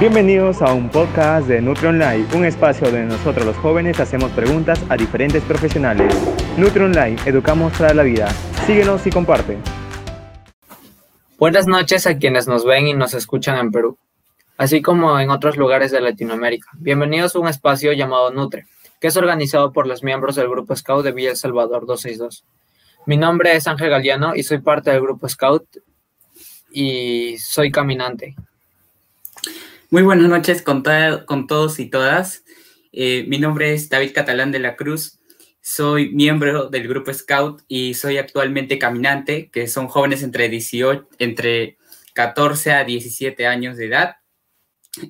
Bienvenidos a un podcast de Nutri Online, un espacio donde nosotros los jóvenes hacemos preguntas a diferentes profesionales. Nutri Online, educamos para la vida. Síguenos y comparte. Buenas noches a quienes nos ven y nos escuchan en Perú, así como en otros lugares de Latinoamérica. Bienvenidos a un espacio llamado Nutre, que es organizado por los miembros del Grupo Scout de Villa El Salvador 262. Mi nombre es Ángel Galeano y soy parte del Grupo Scout y soy caminante. Muy buenas noches con, con todos y todas. Eh, mi nombre es David Catalán de la Cruz. Soy miembro del grupo Scout y soy actualmente caminante, que son jóvenes entre, 18, entre 14 a 17 años de edad.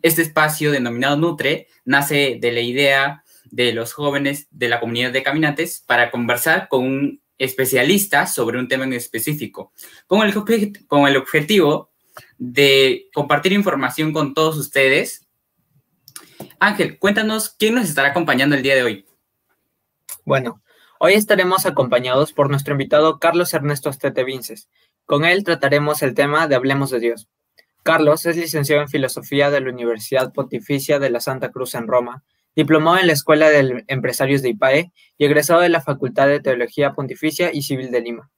Este espacio denominado Nutre nace de la idea de los jóvenes de la comunidad de caminantes para conversar con un especialista sobre un tema en específico, con el, con el objetivo de compartir información con todos ustedes. Ángel, cuéntanos quién nos estará acompañando el día de hoy. Bueno, hoy estaremos acompañados por nuestro invitado Carlos Ernesto Astete Vinces. Con él trataremos el tema de Hablemos de Dios. Carlos es licenciado en Filosofía de la Universidad Pontificia de la Santa Cruz en Roma, diplomado en la Escuela de Empresarios de IPAE y egresado de la Facultad de Teología Pontificia y Civil de Lima.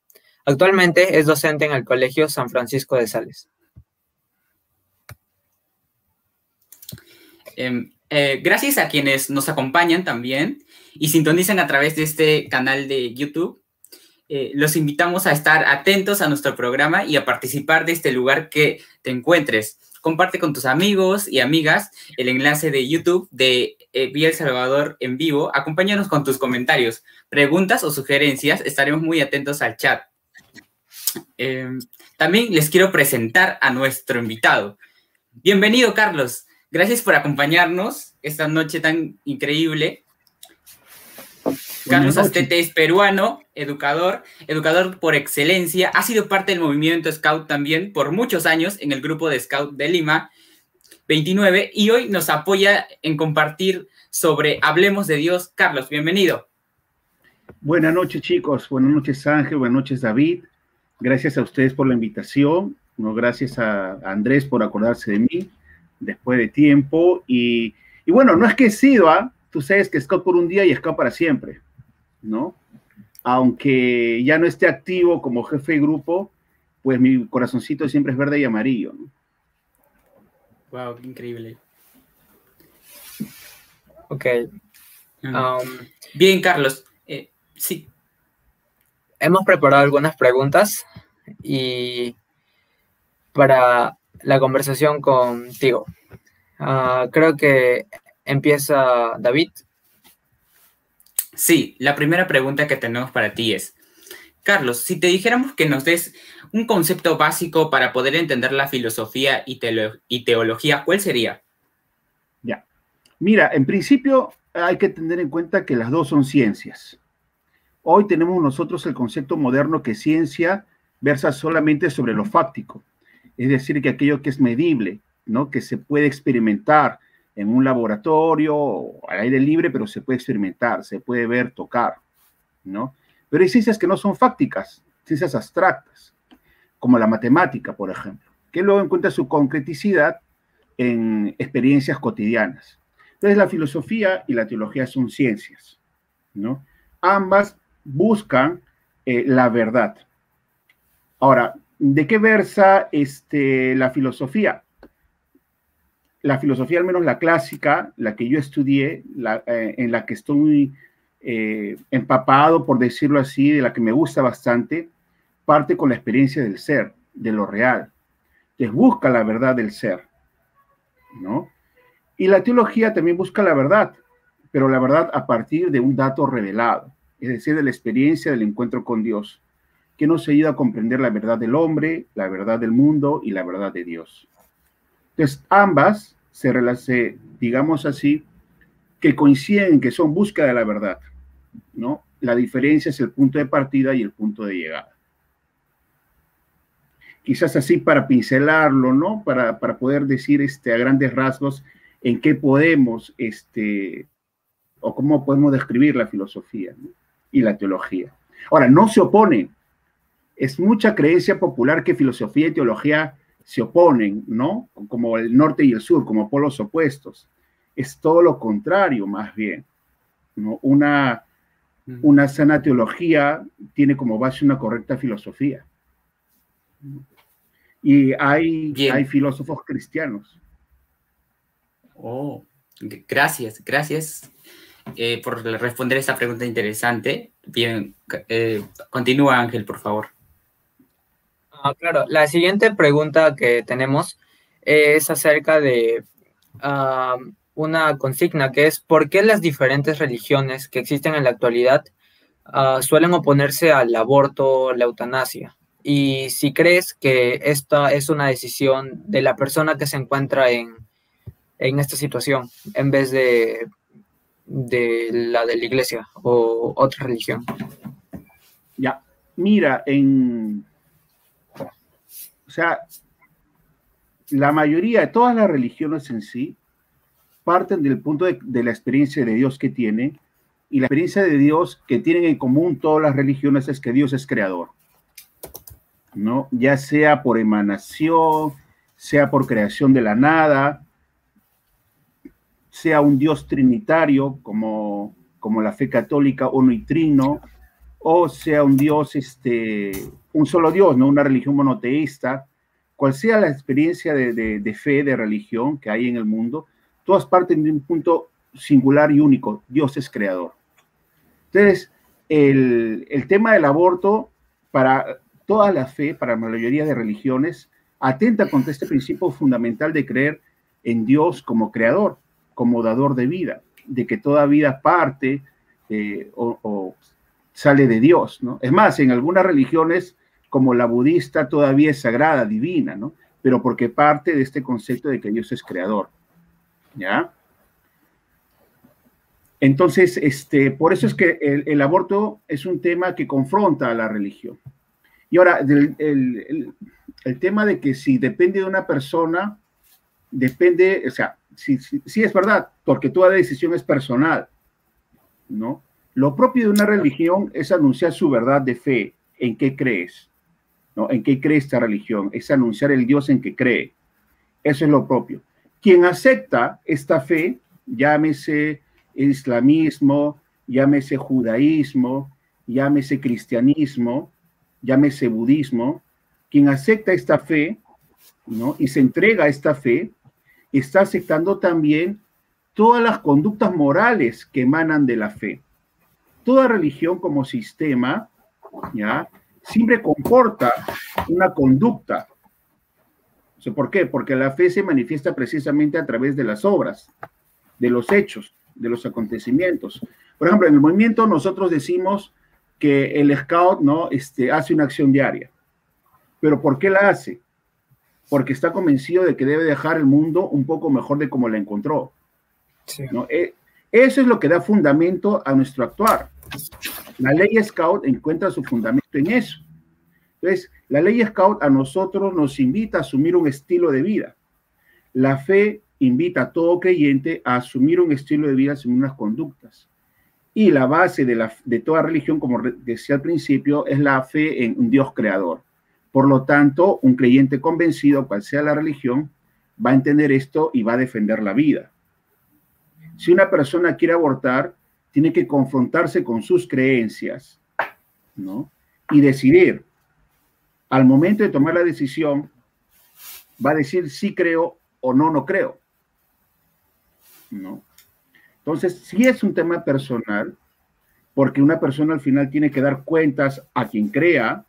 Actualmente es docente en el Colegio San Francisco de Sales. Em, eh, gracias a quienes nos acompañan también y sintonizan a través de este canal de YouTube. Eh, los invitamos a estar atentos a nuestro programa y a participar de este lugar que te encuentres. Comparte con tus amigos y amigas el enlace de YouTube de eh, Vía El Salvador en vivo. Acompáñanos con tus comentarios, preguntas o sugerencias. Estaremos muy atentos al chat. Em, también les quiero presentar a nuestro invitado. Bienvenido, Carlos. Gracias por acompañarnos esta noche tan increíble. Carlos Astete es peruano, educador, educador por excelencia. Ha sido parte del movimiento Scout también por muchos años en el grupo de Scout de Lima 29 y hoy nos apoya en compartir sobre Hablemos de Dios. Carlos, bienvenido. Buenas noches chicos, buenas noches Ángel, buenas noches David. Gracias a ustedes por la invitación, no gracias a Andrés por acordarse de mí después de tiempo. Y, bueno, no es que he sido, ¿ah? tú sabes que Scout por un día y Scout para siempre, ¿no? Aunque ya no esté activo como jefe de grupo, pues mi corazoncito siempre es verde y amarillo. ¿no? Wow, qué increíble. Ok. Um, Bien, Carlos. Eh, sí. Hemos preparado algunas preguntas y para la conversación contigo. Ah, creo que empieza David. Sí, la primera pregunta que tenemos para ti es, Carlos, si te dijéramos que nos des un concepto básico para poder entender la filosofía y, y teología, ¿cuál sería? Ya. Mira, en principio hay que tener en cuenta que las dos son ciencias. Hoy tenemos nosotros el concepto moderno que ciencia versa solamente sobre lo fáctico es decir, que aquello que es medible, ¿no? que se puede experimentar en un laboratorio al aire libre, pero se puede experimentar, se puede ver, tocar, ¿no? Pero hay ciencias que no son fácticas, ciencias abstractas, como la matemática, por ejemplo, que luego encuentra su concreticidad en experiencias cotidianas. Entonces, la filosofía y la teología son ciencias, ¿no? Ambas buscan eh, la verdad. Ahora, ¿De qué versa este, la filosofía? La filosofía, al menos la clásica, la que yo estudié, eh, en la que estoy eh, empapado, por decirlo así, de la que me gusta bastante, parte con la experiencia del ser, de lo real. Entonces busca la verdad del ser, ¿no? Y la teología también busca la verdad, pero la verdad a partir de un dato revelado, es decir, de la experiencia del encuentro con Dios que nos ayuda a comprender la verdad del hombre, la verdad del mundo y la verdad de Dios. Entonces, ambas se relacionan, digamos así, que coinciden que son búsqueda de la verdad, ¿no? La diferencia es el punto de partida y el punto de llegada. Quizás así para pincelarlo, ¿no? Para, para poder decir este, a grandes rasgos en qué podemos, este, o cómo podemos describir la filosofía y la teología. Ahora, no se oponen, es mucha creencia popular que filosofía y teología se oponen, ¿no? Como el norte y el sur, como polos opuestos. Es todo lo contrario, más bien. ¿no? Una, mm. una sana teología tiene como base una correcta filosofía. Y hay, hay filósofos cristianos. Oh, gracias, gracias eh, por responder esta pregunta interesante. Bien, eh, continúa Ángel, por favor. Ah, claro, la siguiente pregunta que tenemos es acerca de ah, una consigna que es ¿por qué las diferentes religiones que existen en la actualidad ah, suelen oponerse al aborto, la eutanasia? Y si crees que esta es una decisión de la persona que se encuentra en, en esta situación en vez de, de la de la iglesia o otra religión. Ya, mira, en, o sea, la mayoría de todas las religiones en sí parten del punto de, la experiencia de Dios que tienen y la experiencia de Dios que tienen en común todas las religiones es que Dios es creador, ¿no? Ya sea por emanación, sea por creación de la nada, sea un Dios trinitario como, como la fe católica uno y trino, o sea un Dios este, un solo Dios, no una religión monoteísta, cual sea la experiencia de, fe, de religión que hay en el mundo, todas parten de un punto singular y único, Dios es creador. Entonces, el, tema del aborto, para toda la fe, para la mayoría de religiones, atenta contra este principio fundamental de creer en Dios como creador, como dador de vida, de que toda vida parte eh, o, sale de Dios. Es más, en algunas religiones como la budista todavía es sagrada, divina, ¿no? Pero porque parte de este concepto de que Dios es creador, ¿ya? Entonces, este, por eso es que el, aborto es un tema que confronta a la religión. Y ahora, el, tema de que si depende de una persona, depende, o sea, sí, sí, es verdad, porque toda decisión es personal, ¿no? Lo propio de una religión es anunciar su verdad de fe, en qué crees. ¿En qué cree esta religión? Es anunciar el Dios en que cree. Eso es lo propio. Quien acepta esta fe, llámese islamismo, llámese judaísmo, llámese cristianismo, llámese budismo, quien acepta esta fe, ¿no? Y se entrega a esta fe, está aceptando también todas las conductas morales que emanan de la fe. Toda religión como sistema, ¿ya? Siempre comporta una conducta. ¿Por qué? Porque la fe se manifiesta precisamente a través de las obras, de los hechos, de los acontecimientos. Por ejemplo, en el movimiento nosotros decimos que el scout ¿no? este, hace una acción diaria. ¿Pero por qué la hace? Porque está convencido de que debe dejar el mundo un poco mejor de como la encontró. ¿no? Eh, eso es lo que da fundamento a nuestro actuar. La ley Scout encuentra su fundamento en eso. Entonces, la ley Scout a nosotros nos invita a asumir un estilo de vida. La fe invita a todo creyente a asumir un estilo de vida, asumir unas conductas. Y la base de, de toda religión, como decía al principio, es la fe en un Dios creador. Por lo tanto, un creyente convencido, cual sea la religión, va a entender esto y va a defender la vida. Si una persona quiere abortar, tiene que confrontarse con sus creencias, ¿no? Y decidir. Al momento de tomar la decisión, va a decir si creo o no, no creo. ¿No? Entonces, sí es un tema personal, porque una persona al final tiene que dar cuentas a quien crea,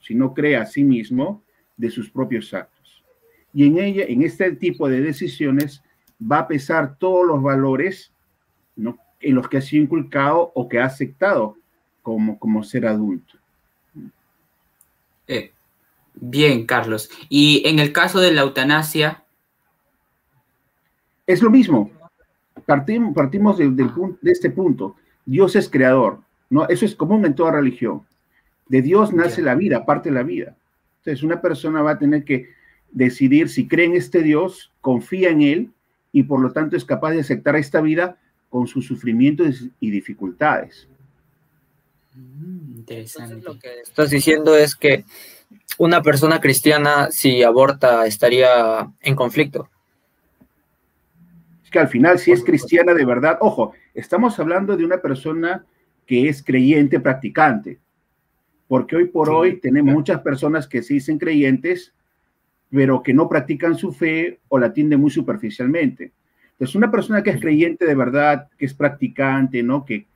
si no crea a sí mismo, de sus propios actos. Y en ella, en este tipo de decisiones, va a pesar todos los valores ¿no? En los que ha sido inculcado o que ha aceptado como, como ser adulto. Eh, bien, Carlos. Y en el caso de la eutanasia. Es lo mismo. Partimos, partimos de, de este punto. Dios es creador. ¿no? Eso es común en toda religión. De Dios nace la vida, parte de la vida. Entonces, una persona va a tener que decidir si cree en este Dios, confía en Él y por lo tanto es capaz de aceptar esta vida con sus sufrimientos y dificultades. Mm, interesante. lo que estás diciendo es que una persona cristiana, si aborta, estaría en conflicto. Es que al final, si es cristiana de verdad, ojo, estamos hablando de una persona que es creyente, practicante, porque hoy por hoy tenemos muchas personas que se dicen creyentes, pero que no practican su fe o la atienden muy superficialmente. Entonces, una persona que es creyente de verdad, que es practicante, ¿no? Que,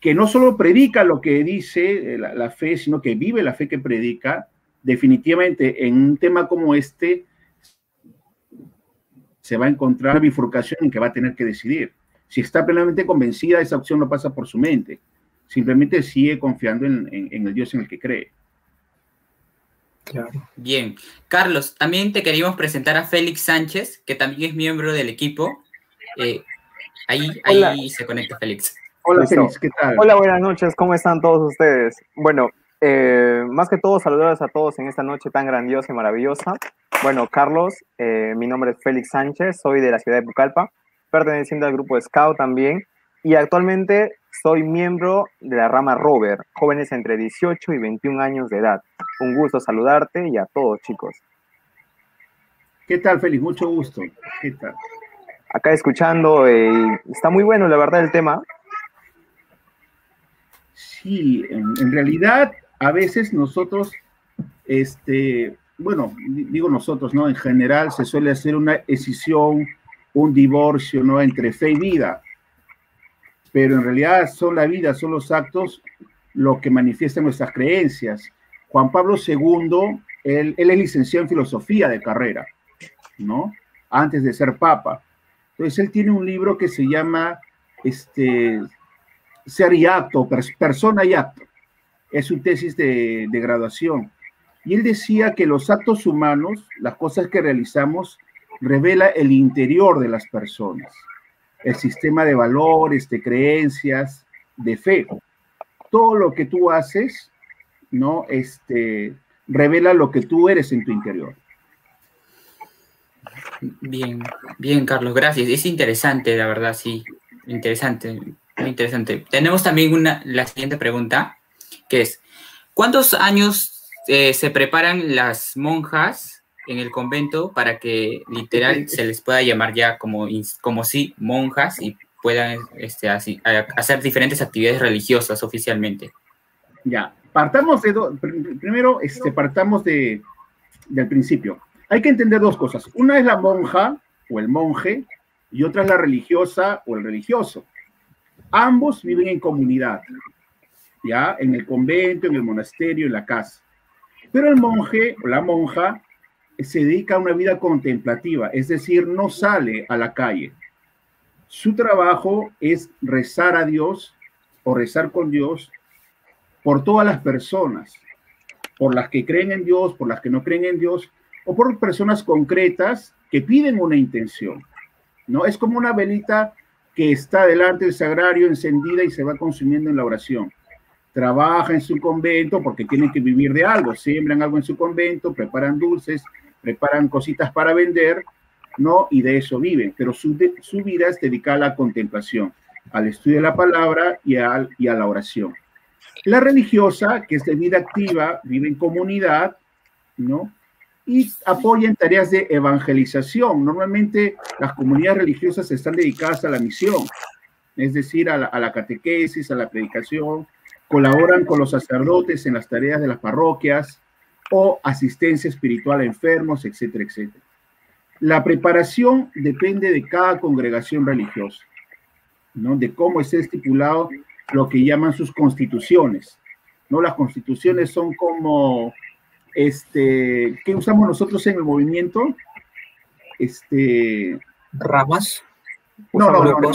que no solo predica lo que dice la, la fe, sino que vive la fe que predica, definitivamente en un tema como este se va a encontrar una bifurcación en que va a tener que decidir. Si está plenamente convencida, esa opción no pasa por su mente. Simplemente sigue confiando en, el Dios en el que cree. Claro. Bien. Carlos, también te queríamos presentar a Félix Sánchez, que también es miembro del equipo. Eh, ahí ahí se conecta Félix. Hola, Félix, ¿qué tal? Hola, buenas noches, ¿cómo están todos ustedes? Bueno, eh, más que todo, saludarles a todos en esta noche tan grandiosa y maravillosa. Bueno, Carlos, eh, mi nombre es Félix Sánchez, soy de la ciudad de Pucallpa, perteneciendo al grupo Scout también, y actualmente soy miembro de la rama Rover, jóvenes entre 18 y 21 años de edad. Un gusto saludarte y a todos, chicos. ¿Qué tal, Félix? Mucho gusto. ¿Qué tal? Acá escuchando, eh, está muy bueno, la verdad, el tema. Sí, en realidad a veces nosotros, este, bueno, digo nosotros, ¿no? En general se suele hacer una escisión, un divorcio, ¿no? Entre fe y vida. Pero en realidad son la vida, son los actos lo que manifiestan nuestras creencias. Juan Pablo II, él, él es licenciado en filosofía de carrera, ¿no? Antes de ser papa. Entonces él tiene un libro que se llama este, Ser y Acto, Persona y Acto es su tesis de, graduación. Y él decía que los actos humanos, las cosas que realizamos, revela el interior de las personas, el sistema de valores, de creencias, de fe. Todo lo que tú haces, ¿no? Este, revela lo que tú eres en tu interior. Bien, bien, Carlos, gracias. Es interesante, la verdad, sí. Interesante, muy interesante. Tenemos también una, la siguiente pregunta que es, ¿cuántos años eh, se preparan las monjas en el convento para que literal se les pueda llamar ya como, como si monjas y puedan este, así, hacer diferentes actividades religiosas oficialmente? Ya, partamos de, primero, este, partamos de, del principio. Hay que entender dos cosas. Una es la monja o el monje y otra es la religiosa o el religioso. Ambos viven en comunidad. ¿ya? En el convento, en el monasterio, en la casa. Pero el monje o la monja se dedica a una vida contemplativa, es decir, no sale a la calle. Su trabajo es rezar a Dios o rezar con Dios por todas las personas, por las que creen en Dios, por las que no creen en Dios, o por personas concretas que piden una intención. ¿no? Es como una velita que está delante del sagrario encendida y se va consumiendo en la oración trabaja en su convento porque tienen que vivir de algo, siembran algo en su convento, preparan dulces, preparan cositas para vender, ¿no? Y de eso viven, pero su, su vida es dedicada a la contemplación, al estudio de la palabra y, a la oración. La religiosa, que es de vida activa, vive en comunidad, ¿no? Y apoya en tareas de evangelización. Normalmente las comunidades religiosas están dedicadas a la misión, es decir, a la catequesis, a la predicación, colaboran con los sacerdotes en las tareas de las parroquias o asistencia espiritual a enfermos, etcétera, etcétera. La preparación depende de cada congregación religiosa, ¿no? de cómo esté estipulado lo que llaman sus constituciones. ¿no? Las constituciones son como, este, ¿qué usamos nosotros en el movimiento? Este, ramas. No, no, no,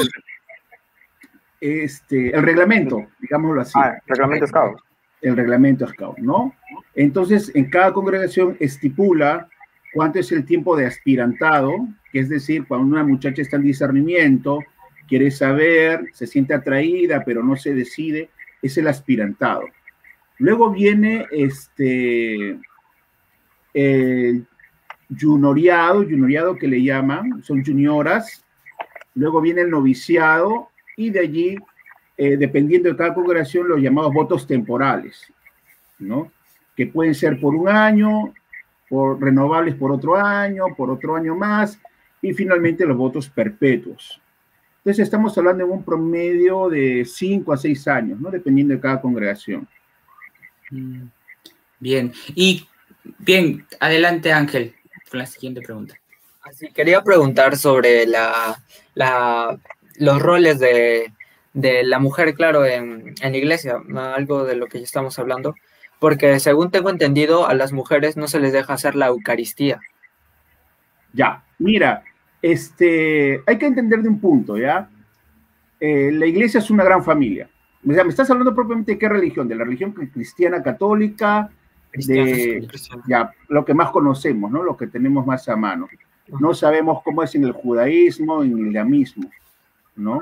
este, el reglamento, digámoslo así. Ah, el reglamento. El reglamento SCAUT, ¿no? Entonces, en cada congregación estipula cuánto es el tiempo de aspirantado, que es decir, cuando una muchacha está en discernimiento, quiere saber, se siente atraída, pero no se decide, es el aspirantado. Luego viene este el junioriado, junioriado que le llaman, son junioras. Luego viene el noviciado y de allí, eh, dependiendo de cada congregación, los llamados votos temporales, ¿no? que pueden ser por un año, por renovables por otro año, por otro año más, y finalmente los votos perpetuos. Entonces estamos hablando de un promedio de 5 a 6 años, ¿no? Dependiendo de cada congregación. Mm, bien, y bien, adelante Ángel, con la siguiente pregunta. Así, quería preguntar sobre la, los roles de, la mujer, claro, en, en, la iglesia, algo de lo que ya estamos hablando, porque según tengo entendido, a las mujeres no se les deja hacer la Eucaristía. Ya, mira, este, hay que entender de un punto, ¿ya? Eh, la iglesia es una gran familia. O sea, me estás hablando propiamente de qué religión, de la religión cristiana católica, de ya, lo que más conocemos, ¿no? Lo que tenemos más a mano. No sabemos cómo es en el judaísmo, en el islamismo, ¿no?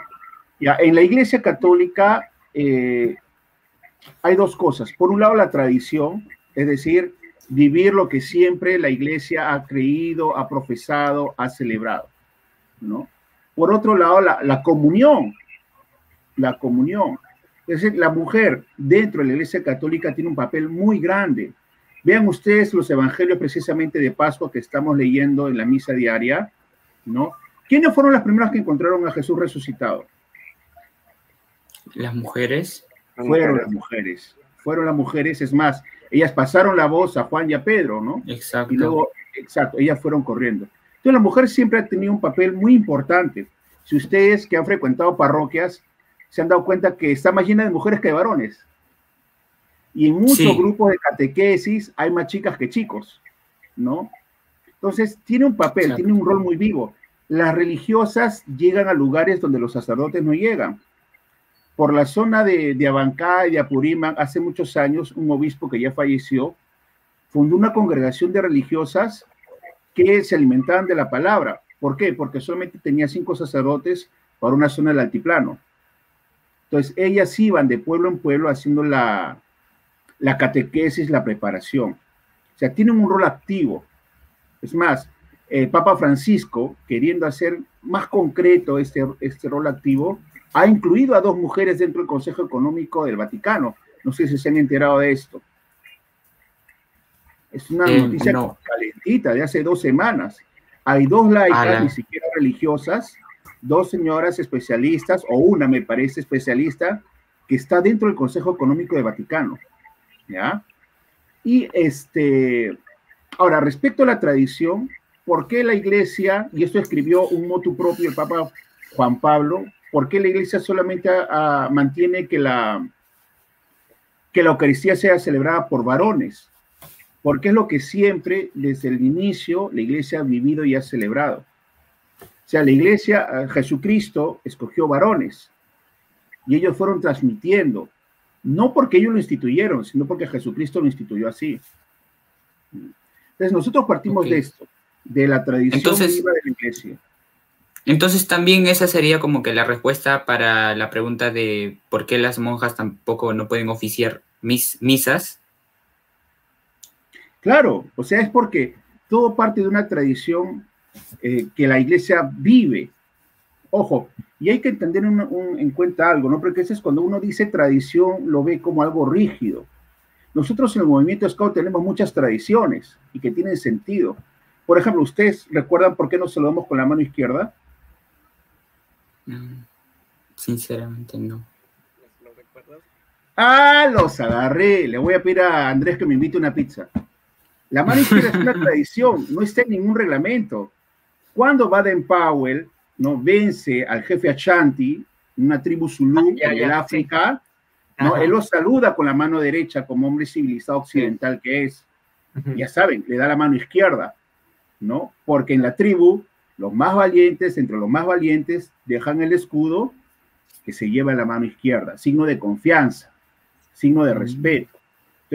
Ya, en la iglesia católica eh, hay dos cosas. Por un lado, la tradición, es decir, vivir lo que siempre la iglesia ha creído, ha profesado, ha celebrado. ¿no? Por otro lado, la, comunión, la comunión. Es decir, la mujer dentro de la Iglesia Católica tiene un papel muy grande. Vean ustedes los evangelios precisamente de Pascua que estamos leyendo en la misa diaria. ¿Quiénes fueron las primeras que encontraron a Jesús resucitado? Las mujeres. Fueron las mujeres. Fueron las mujeres, es más, ellas pasaron la voz a Juan y a Pedro, ¿no? Exacto. Y luego, exacto, ellas fueron corriendo. Entonces la mujer siempre ha tenido un papel muy importante. Si ustedes que han frecuentado parroquias se han dado cuenta que está más llena de mujeres que de varones. Y en muchos grupos de catequesis hay más chicas que chicos, ¿no? Entonces tiene un papel, tiene un rol muy vivo. Las religiosas llegan a lugares donde los sacerdotes no llegan. Por la zona de, de Abancá y de Apurímac, hace muchos años, un obispo que ya falleció fundó una congregación de religiosas que se alimentaban de la palabra. ¿Por qué? Porque solamente tenía cinco sacerdotes para una zona del altiplano. Entonces, ellas iban de pueblo en pueblo haciendo la, catequesis, la preparación. O sea, tienen un rol activo. Es más, el Papa Francisco, queriendo hacer más concreto este, este rol activo, ha incluido a dos mujeres dentro del Consejo Económico del Vaticano. No sé si se han enterado de esto. Es una eh, noticia calentita de hace dos semanas. Hay dos laicas, ni siquiera religiosas, dos señoras especialistas, o una me parece especialista, que está dentro del Consejo Económico de Vaticano. ¿Ya? Y este, ahora, respecto a la tradición, ¿por qué la iglesia, y esto escribió un motu propio el Papa Juan Pablo, ¿por qué la iglesia solamente mantiene que la, que la Eucaristía sea celebrada por varones? porque es lo que siempre, desde el inicio, la iglesia ha vivido y ha celebrado. O sea, la iglesia, eh, Jesucristo escogió varones y ellos fueron transmitiendo, no porque ellos lo instituyeron, sino porque Jesucristo lo instituyó así. Entonces nosotros partimos de esto, de la tradición viva de la iglesia. Entonces también esa sería como que la respuesta para la pregunta de por qué las monjas tampoco no pueden oficiar mis, misas, Claro, o sea, es porque todo parte de una tradición eh, que la iglesia vive. Ojo, y hay que entender en cuenta algo, ¿no? Porque ese es cuando uno dice tradición, lo ve como algo rígido. Nosotros en el movimiento Scout tenemos muchas tradiciones y que tienen sentido. Por ejemplo, ¿ustedes recuerdan por qué nos saludamos con la mano izquierda? Sinceramente no. Ah, los agarré. Le voy a pedir a Andrés que me invite una pizza. La mano izquierda es una tradición, no está en ningún reglamento. Cuando Baden Powell no vence al jefe Ashanti, una tribu Zulu ah, en el África, ¿no? él lo saluda con la mano derecha como hombre civilizado occidental que es. Ya saben, le da la mano izquierda, ¿no? Porque en la tribu, los más valientes, entre los más valientes, dejan el escudo que se lleva en la mano izquierda, signo de confianza, signo de respeto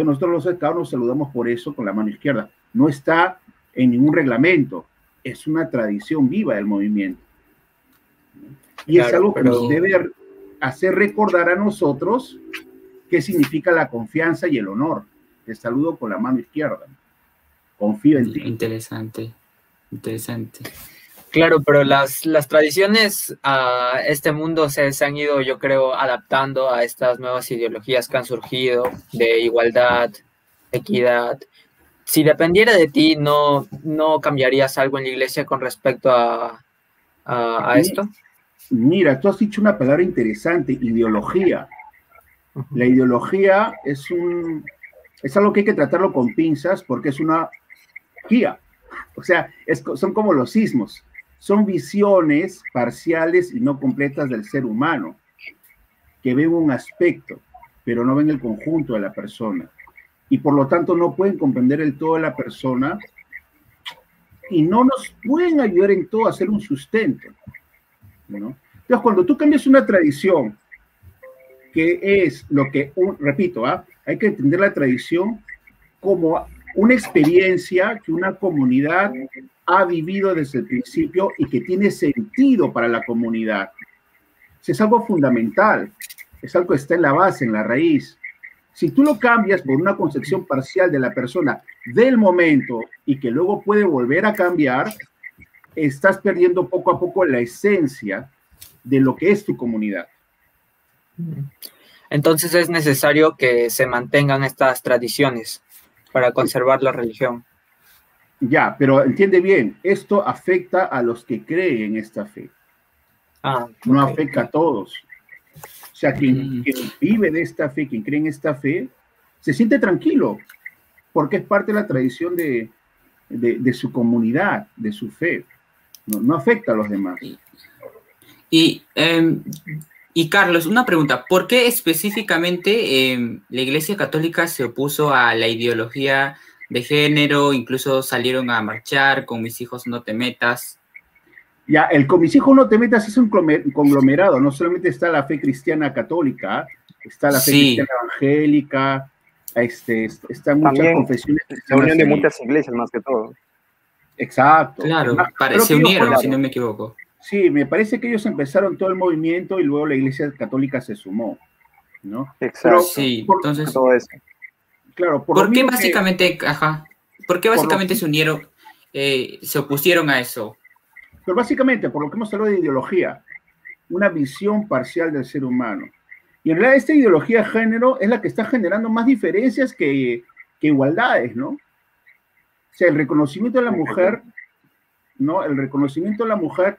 nosotros los estados nos saludamos por eso con la mano izquierda. No está en ningún reglamento, es una tradición viva del movimiento. Y es algo que nos debe hacer recordar a nosotros qué significa la confianza y el honor. Te saludo con la mano izquierda. Confío en ti. Interesante, interesante. Claro, pero las, las tradiciones a este mundo se, han ido, yo creo, adaptando a estas nuevas ideologías que han surgido de igualdad, equidad. Si dependiera de ti, ¿no, no cambiarías algo en la iglesia con respecto a, a, esto? Mira, tú has dicho una palabra interesante, ideología. La ideología es un es algo que hay que tratarlo con pinzas porque es una guía. O sea, son como los sismos. Son visiones parciales y no completas del ser humano, que ven un aspecto, pero no ven el conjunto de la persona. Y por lo tanto no pueden comprender el todo de la persona y no nos pueden ayudar en todo a hacer un sustento. Entonces, cuando tú cambias una tradición, que es lo que, repito, ¿ah? hay que entender la tradición como una experiencia que una comunidad ha vivido desde el principio y que tiene sentido para la comunidad. Es algo fundamental, es algo que está en la base, en la raíz. Si tú lo cambias por una concepción parcial de la persona del momento y que luego puede volver a cambiar, estás perdiendo poco a poco la esencia de lo que es tu comunidad. Entonces es necesario que se mantengan estas tradiciones para conservar la religión. Ya, pero entiende bien, esto afecta a los que creen en esta fe. Ah, no afecta a todos. O sea, quien, mm. vive de esta fe, quien cree en esta fe, se siente tranquilo, porque es parte de la tradición de, su comunidad, de su fe. No, afecta a los demás. Y, em, y, Carlos, una pregunta, ¿por qué específicamente em, la Iglesia Católica se opuso a la ideología de género, incluso salieron a marchar con mis hijos no te metas. Ya, el con mis hijos no te metas es un conglomerado, no solamente está la fe cristiana católica, está la fe cristiana evangélica, este, están muchas confesiones. La unión de muchas iglesias más que todo. Exacto. Claro, se unieron, si no me equivoco. Sí, me parece que ellos empezaron todo el movimiento y luego la iglesia católica se sumó, ¿no? Exacto. sí, entonces... Todo eso. Claro, por, qué básicamente, ajá, por qué básicamente se unieron, eh, se opusieron a eso? Pero básicamente, por lo que hemos hablado de ideología, una visión parcial del ser humano. Y en realidad esta ideología de género es la que está generando más diferencias que, que igualdades, ¿no? O sea, el reconocimiento de la mujer, ¿no? El reconocimiento de la mujer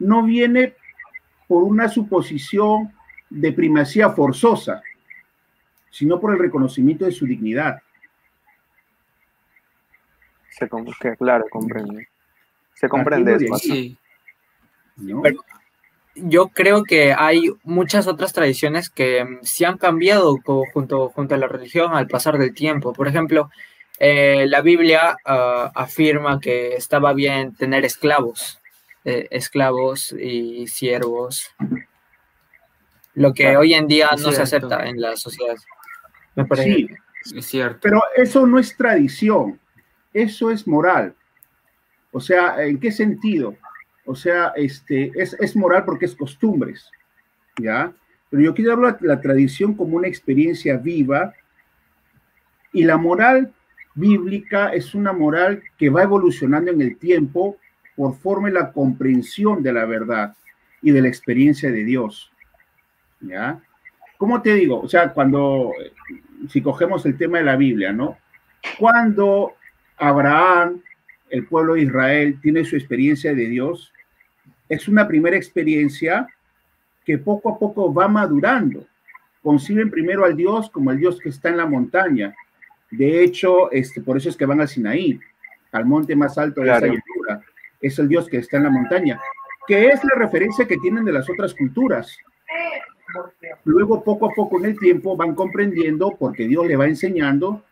no viene por una suposición de primacía forzosa, sino por el reconocimiento de su dignidad. Se claro, comprende. Se comprende eso. Sí. yo creo que hay muchas otras tradiciones que sí han cambiado junto, junto a la religión al pasar del tiempo. Por ejemplo, eh, la Biblia ah, afirma que estaba bien tener esclavos, eh, esclavos y siervos, lo que hoy en día no se acepta en la sociedad. Sí, es cierto. Pero eso no es tradición, eso es moral. O sea, ¿en qué sentido? O sea, este, es, moral porque es costumbres, ¿ya? Pero yo quiero hablar de la tradición como una experiencia viva y la moral bíblica es una moral que va evolucionando en el tiempo por forma la comprensión de la verdad y de la experiencia de Dios. ¿Ya? ¿Cómo te digo? O sea, cuando, si cogemos el tema de la Biblia, ¿no? Cuando Abraham, el pueblo de Israel, tiene su experiencia de Dios, es una primera experiencia que poco a poco va madurando. Conciben primero al Dios como el Dios que está en la montaña. De hecho, este, por eso es que van al Sinaí, al monte más alto de esa llanura. Es el Dios que está en la montaña, que es la referencia que tienen de las otras culturas. Luego, poco a poco en el tiempo, van comprendiendo, porque Dios le va enseñando,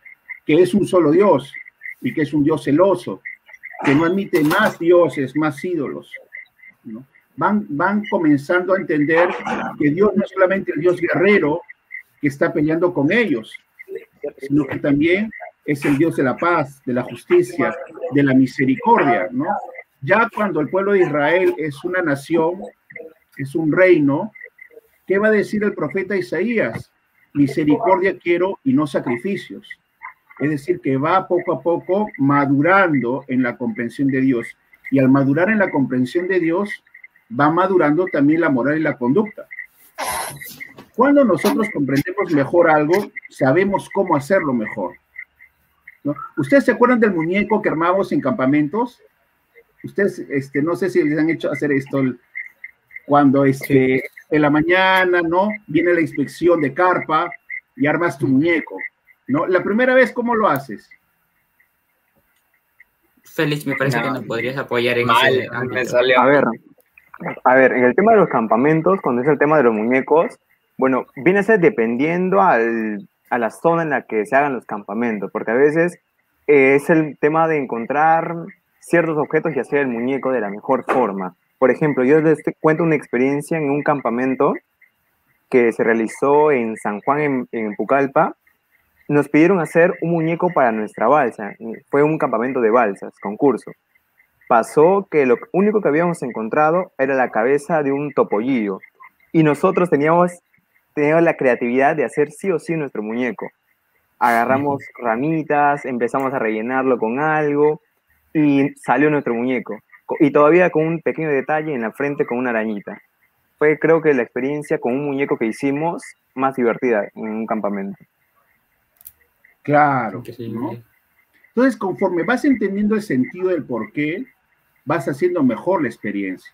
que es un solo Dios y que es un Dios celoso, que no admite más dioses, más ídolos. Van, van comenzando a entender que Dios no es solamente el Dios guerrero que está peleando con ellos, sino que también es el Dios de la paz, de la justicia, de la misericordia, ¿no? Ya cuando el pueblo de Israel es una nación, es un reino, ¿Qué va a decir el profeta Isaías? Misericordia quiero y no sacrificios. Es decir, que va poco a poco madurando en la comprensión de Dios. Y al madurar en la comprensión de Dios, va madurando también la moral y la conducta. Cuando nosotros comprendemos mejor algo, sabemos cómo hacerlo mejor. ¿no? ¿Ustedes se acuerdan del muñeco que armamos en campamentos? Ustedes, este, no sé si les han hecho hacer esto cuando este, en la mañana, ¿no? Viene la inspección de carpa y armas tu muñeco, ¿no? La primera vez, ¿cómo lo haces? Félix, me parece que nos podrías apoyar en ese A ver, a ver, en el tema de los campamentos, cuando es el tema de los muñecos, bueno, viene a ser dependiendo al, a la zona en la que se hagan los campamentos, porque a veces eh, es el tema de encontrar ciertos objetos y hacer el muñeco de la mejor forma. Por ejemplo, yo les cuento una experiencia en un campamento que se realizó en San Juan, en, en Pucallpa. Nos pidieron hacer un muñeco para nuestra balsa. Fue un campamento de balsas, concurso. Pasó que lo único que habíamos encontrado era la cabeza de un topollillo. Y nosotros teníamos, teníamos la creatividad de hacer sí o sí nuestro muñeco. Agarramos ramitas, empezamos a rellenarlo con algo y salió nuestro muñeco y todavía con un pequeño detalle en la frente con una arañita. Fue creo que la experiencia con un muñeco que hicimos más divertida en un campamento. Claro. Entonces, conforme vas entendiendo el sentido del por qué, vas haciendo mejor la experiencia.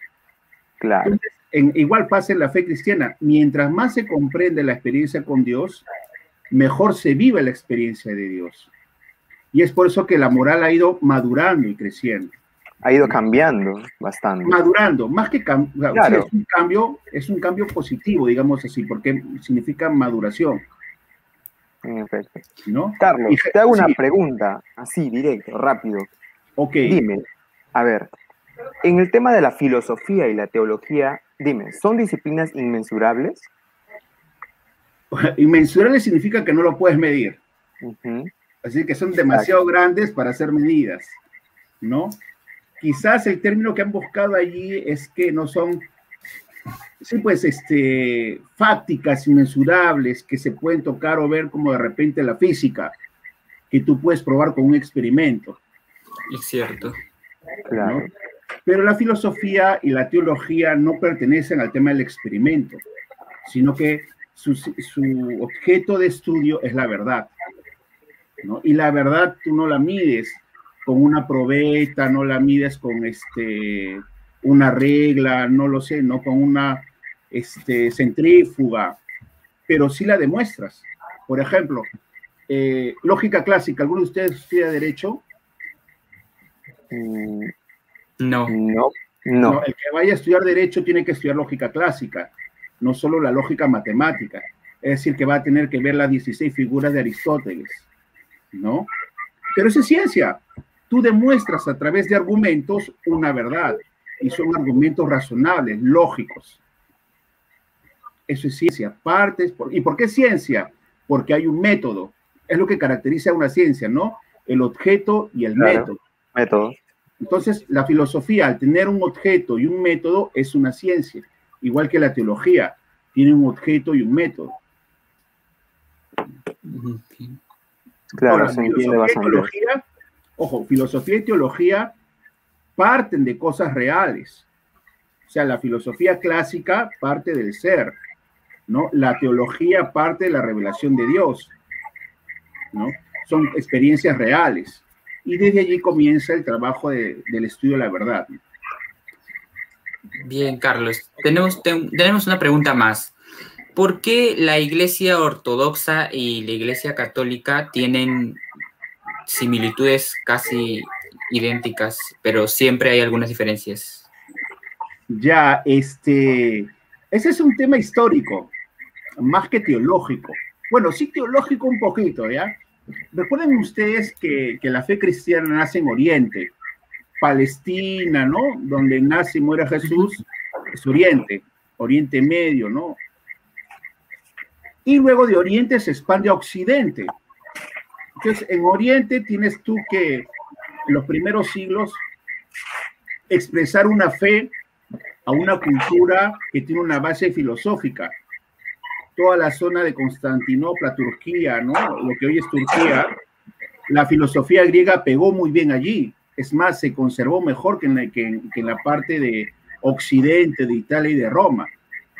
Claro. en, igual pasa en la fe cristiana. Mientras más se comprende la experiencia con Dios, mejor se vive la experiencia de Dios. Y es por eso que la moral ha ido madurando y creciendo ha ido cambiando bastante. Madurando, más que cambiar, es un cambio, es un cambio positivo, digamos así, porque significa maduración. ¿No? Carlos, te hago una pregunta, así, directo, rápido. Ok. Dime, a ver, en el tema de la filosofía y la teología, dime, ¿son disciplinas inmensurables? Inmensurables significa que no lo puedes medir. Así que son demasiado grandes para ser medidas, ¿no? Quizás el término que han buscado allí es que no son, sí, pues, este, fácticas, inmensurables, que se pueden tocar o ver como de repente la física, que tú puedes probar con un experimento. Es cierto. Claro. Pero la filosofía y la teología no pertenecen al tema del experimento, sino que su, su objeto de estudio es la verdad. ¿no? Y la verdad tú no la mides con una probeta, no la mides con este, una regla, no lo sé, no con una este, centrífuga, pero sí la demuestras. Por ejemplo, eh, lógica clásica, ¿alguno de ustedes estudia derecho? No. no. No. El que vaya a estudiar derecho tiene que estudiar lógica clásica, no solo la lógica matemática. Es decir, que va a tener que ver las 16 figuras de Aristóteles, ¿no? Pero eso es ciencia tú demuestras a través de argumentos una verdad y son argumentos razonables, lógicos. Eso es ciencia. Partes ¿Y por qué ciencia? Porque hay un método. Es lo que caracteriza a una ciencia, ¿no? El objeto y el método. Método. Entonces, la filosofía, al tener un objeto y un método, es una ciencia. Igual que la teología, tiene un objeto y un método. Claro, se entiende bastante. Ojo, filosofía y teología parten de cosas reales. O sea, la filosofía clásica parte del ser, ¿no? La teología parte de la revelación de Dios, ¿no? Son experiencias reales. Y desde allí comienza el trabajo del estudio de la verdad. Bien, Carlos. Tenemos, tenemos una pregunta más. ¿Por qué la Iglesia Ortodoxa y la Iglesia Católica tienen similitudes casi idénticas, pero siempre hay algunas diferencias. Ya, este, ese es un tema histórico, más que teológico. Bueno, sí teológico un poquito, ¿ya? Recuerden ustedes que, que la fe cristiana nace en Oriente, Palestina, ¿no? Donde nace y muere Jesús, es Oriente, Oriente Medio, ¿no? Y luego de Oriente se expande a Occidente, entonces, en Oriente tienes tú que, en los primeros siglos, expresar una fe a una cultura que tiene una base filosófica. Toda la zona de Constantinopla, Turquía, ¿no? Lo que hoy es Turquía, la filosofía griega pegó muy bien allí. Es más, se conservó mejor que en la, que la parte de Occidente, de Italia y de Roma,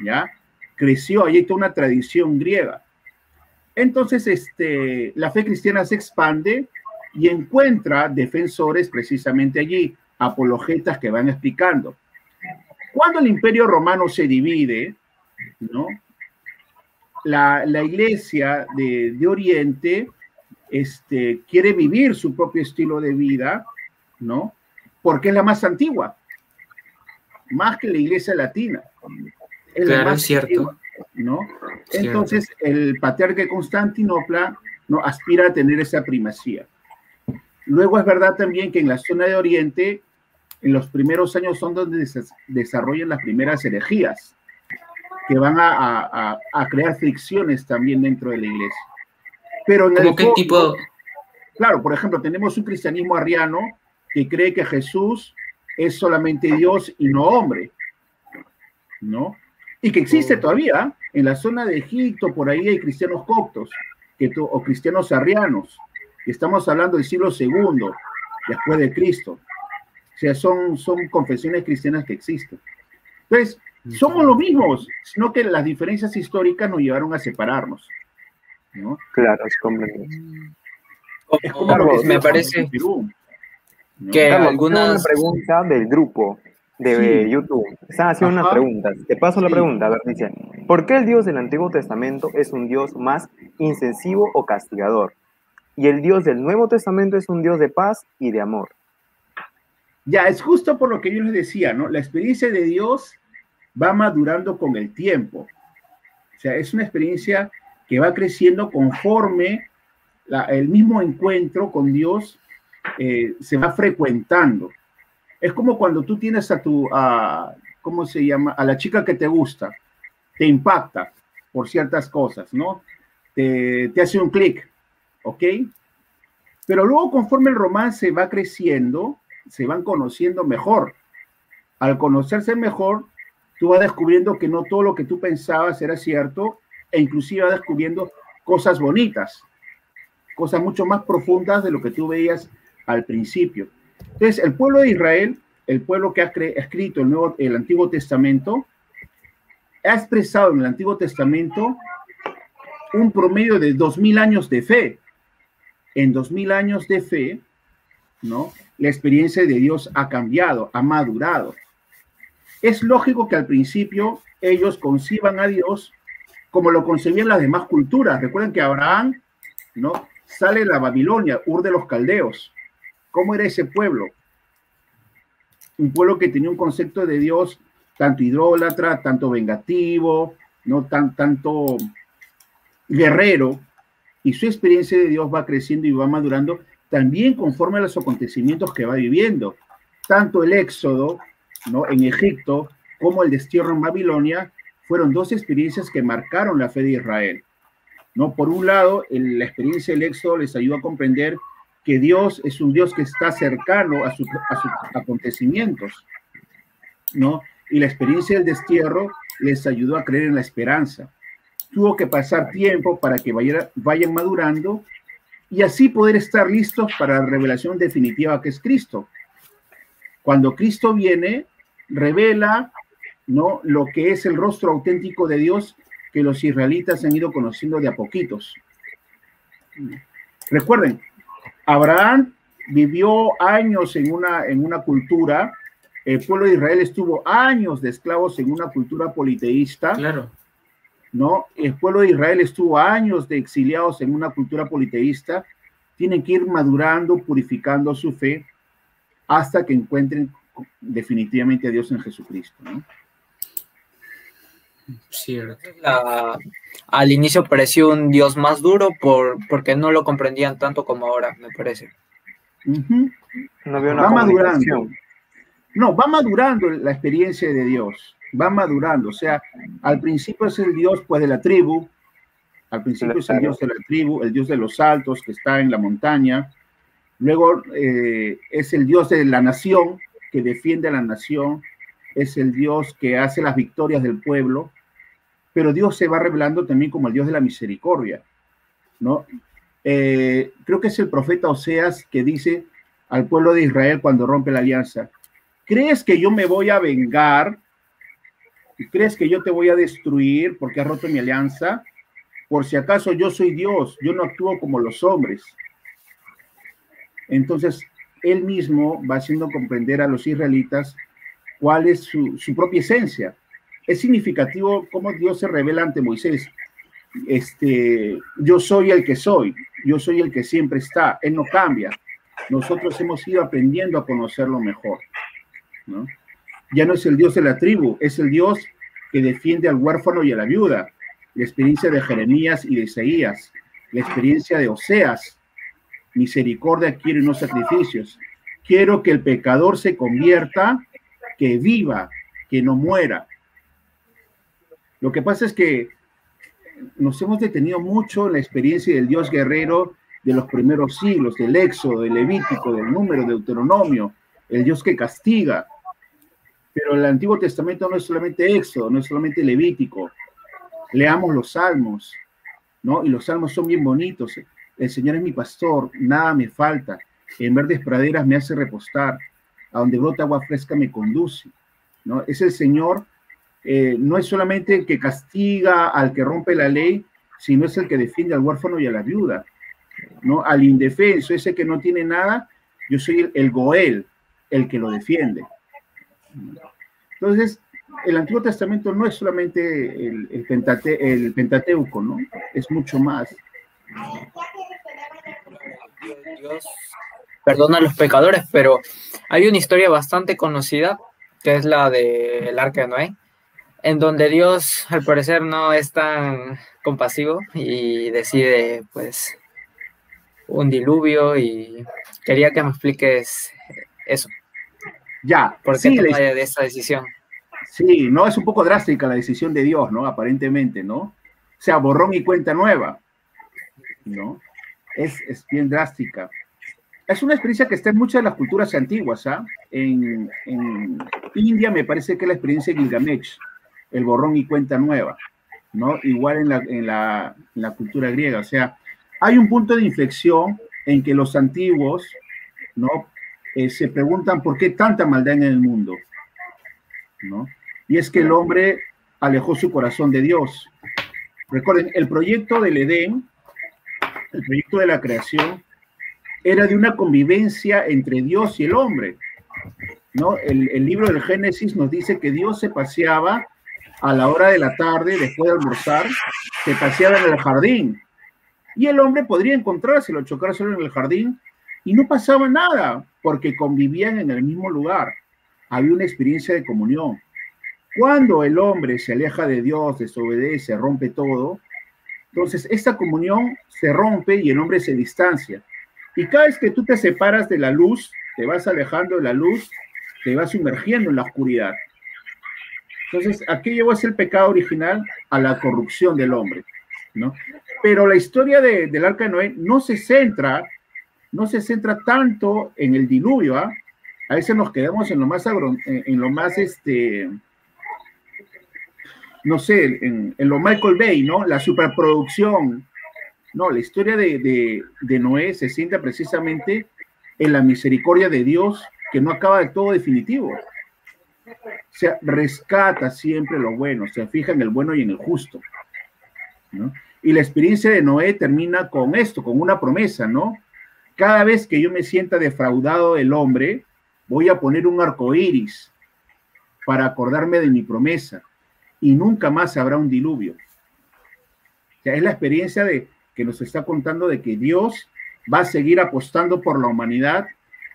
¿ya? Creció allí toda una tradición griega. Entonces, este, la fe cristiana se expande y encuentra defensores precisamente allí, apologetas que van explicando. Cuando el imperio romano se divide, ¿no? La, iglesia de, Oriente este, quiere vivir su propio estilo de vida, ¿no? Porque es la más antigua, más que la iglesia latina. Es la más cierto. ¿No? Entonces, el patriarca de Constantinopla ¿no? aspira a tener esa primacía. Luego es verdad también que en la zona de Oriente, en los primeros años son donde se desarrollan las primeras herejías, que van a, crear fricciones también dentro de la iglesia. Pero en qué tipo? Claro, por ejemplo, tenemos un cristianismo arriano que cree que Jesús es solamente Dios y no hombre, ¿no? Y que existe oh. todavía en la zona de Egipto, por ahí hay cristianos coptos que, o cristianos arrianos. Estamos hablando del siglo segundo, después de Cristo. O sea, son, son confesiones cristianas que existen. Entonces, somos los mismos, sino que las diferencias históricas nos llevaron a separarnos. ¿no? Claro, es como, es como lo que me parece que algunas pregunta del grupo de YouTube. Están haciendo unas preguntas. Te paso la pregunta. A ver, dice, ¿por qué el Dios del Antiguo Testamento es un Dios más insensivo o castigador? Y el Dios del Nuevo Testamento es un Dios de paz y de amor. Ya, es justo por lo que yo les decía, ¿no? La experiencia de Dios va madurando con el tiempo. O sea, es una experiencia que va creciendo conforme el mismo encuentro con Dios eh, se va frecuentando. Es como cuando tú tienes a tu, a, ¿cómo se llama? A la chica que te gusta, te impacta por ciertas cosas, ¿no? Te, te hace un clic, ¿ok? Pero luego conforme el romance va creciendo, se van conociendo mejor. Al conocerse mejor, tú vas descubriendo que no todo lo que tú pensabas era cierto e inclusive vas descubriendo cosas bonitas, cosas mucho más profundas de lo que tú veías al principio. Entonces, el pueblo de Israel, el pueblo que ha escrito el, Nuevo, el Antiguo Testamento, ha expresado en el Antiguo Testamento un promedio de dos mil años de fe. En dos mil años de fe, ¿no? La experiencia de Dios ha cambiado, ha madurado. Es lógico que al principio ellos conciban a Dios como lo concebían las demás culturas. Recuerden que Abraham, ¿no? Sale de la Babilonia, Ur de los Caldeos. ¿Cómo era ese pueblo? Un pueblo que tenía un concepto de Dios tanto idólatra, tanto vengativo, no tan tanto guerrero, y su experiencia de Dios va creciendo y va madurando también conforme a los acontecimientos que va viviendo. Tanto el éxodo ¿no? en Egipto como el destierro en Babilonia fueron dos experiencias que marcaron la fe de Israel. ¿no? Por un lado, la experiencia del éxodo les ayudó a comprender que Dios es un Dios que está cercano a, sus acontecimientos, ¿no? Y la experiencia del destierro les ayudó a creer en la esperanza. Tuvo que pasar tiempo para que vayan madurando y así poder estar listos para la revelación definitiva que es Cristo. Cuando Cristo viene, revela ¿no? lo que es el rostro auténtico de Dios que los israelitas han ido conociendo de a poquitos. Recuerden, Abraham vivió años en una, en una cultura, el pueblo de Israel estuvo años de esclavos en una cultura politeísta. Claro. ¿No? El pueblo de Israel estuvo años de exiliados en una cultura politeísta. Tienen que ir madurando, purificando su fe hasta que encuentren definitivamente a Dios en Jesucristo. ¿no? Cierto. al inicio pareció un Dios más duro por, porque no lo comprendían tanto como ahora, me parece. no va madurando. No, va madurando la experiencia de Dios, va madurando. O sea, al principio es el Dios pues de la tribu, al principio es el Dios de la tribu, el Dios de los altos que está en la montaña. Luego eh, es el Dios de la nación, que defiende a la nación. Es el Dios que hace las victorias del pueblo pero Dios se va revelando también como el Dios de la misericordia, ¿no? Eh, creo que es el profeta Oseas que dice al pueblo de Israel cuando rompe la alianza, ¿crees que yo me voy a vengar? ¿Crees que yo te voy a destruir porque has roto mi alianza? Por si acaso yo soy Dios, yo no actúo como los hombres. Entonces, él mismo va haciendo comprender a los israelitas cuál es su, propia esencia. Es significativo cómo Dios se revela ante Moisés. Este, yo soy el que soy, yo soy el que siempre está, Él no cambia. Nosotros hemos ido aprendiendo a conocerlo mejor. Ya no es el Dios de la tribu, es el Dios que defiende al huérfano y a la viuda. La experiencia de Jeremías y de Isaías, la experiencia de Oseas. Misericordia quiere no sacrificios. Quiero que el pecador se convierta, que viva, que no muera. Lo que pasa es que nos hemos detenido mucho en la experiencia del Dios guerrero de los primeros siglos, del Éxodo, del Levítico, del Número, del Deuteronomio, el Dios que castiga. Pero el Antiguo Testamento no es solamente Éxodo, no es solamente Levítico. Leamos los salmos, ¿no? Y los salmos son bien bonitos. El Señor es mi pastor, nada me falta. En verdes praderas me hace repostar. A donde brota agua fresca me conduce, ¿no? Es el Señor eh, no es solamente el que castiga al que rompe la ley, sino es el que defiende al huérfano y a la viuda, ¿no? Al indefenso, ese que no tiene nada, yo soy el, Goel, el que lo defiende. Entonces, el Antiguo Testamento no es solamente el, Pentateuco, ¿no? Es mucho más. Dios perdona a los pecadores, pero hay una historia bastante conocida que es la del arca de Noé, en donde Dios al parecer no es tan compasivo y decide pues un diluvio y quería que me expliques eso. Ya. ¿Por qué de esa decisión? Sí, no es un poco drástica la decisión de Dios, ¿no? Aparentemente, ¿no? O sea, borrón y cuenta nueva, ¿no? Es, es bien drástica. Es una experiencia que está en muchas de las culturas antiguas, ¿ah? En, India me parece que es la experiencia de Gilgamesh el borrón y cuenta nueva, ¿no? Igual en la cultura griega. O sea, hay un punto de inflexión en que los antiguos, ¿no? Eh, se preguntan por qué tanta maldad en el mundo, ¿no? Y es que el hombre alejó su corazón de Dios. Recuerden, el proyecto del Edén, el proyecto de la creación, era de una convivencia entre Dios y el hombre. ¿no? El, el libro del Génesis nos dice que Dios se paseaba a la hora de la tarde, después de almorzar, se paseaba en el jardín. Y el hombre podría encontrárselo, chocar solo en el jardín, y no pasaba nada, porque convivían en el mismo lugar. Había una experiencia de comunión. Cuando el hombre se aleja de Dios, desobedece, rompe todo, entonces esta comunión se rompe y el hombre se distancia. Y cada vez que tú te separas de la luz, te vas alejando de la luz, te vas sumergiendo en la oscuridad. Entonces, ¿a qué llevó el pecado original? A la corrupción del hombre, ¿no? Pero la historia de, del arca de Noé no se centra, no se centra tanto en el diluvio, ¿ah? A veces nos quedamos en lo más, en lo más, este, no sé, en, lo Michael Bay, ¿no? La superproducción. No, la historia de, de, Noé se centra precisamente en la misericordia de Dios que no acaba de todo definitivo se rescata siempre lo bueno, se fija en el bueno y en el justo. Y la experiencia de Noé termina con esto, con una promesa, ¿no? Cada vez que yo me sienta defraudado del hombre, voy a poner un arco iris para acordarme de mi promesa y nunca más habrá un diluvio. O sea, es la experiencia de que nos está contando de que Dios va a seguir apostando por la humanidad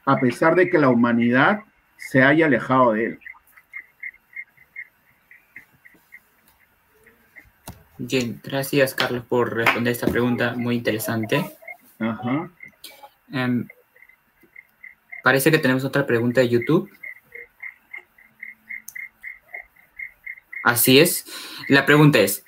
a pesar de que la humanidad se haya alejado de él. Bien, gracias Carlos por responder esta pregunta muy interesante. Em, parece que tenemos otra pregunta de YouTube. Así es. La pregunta es,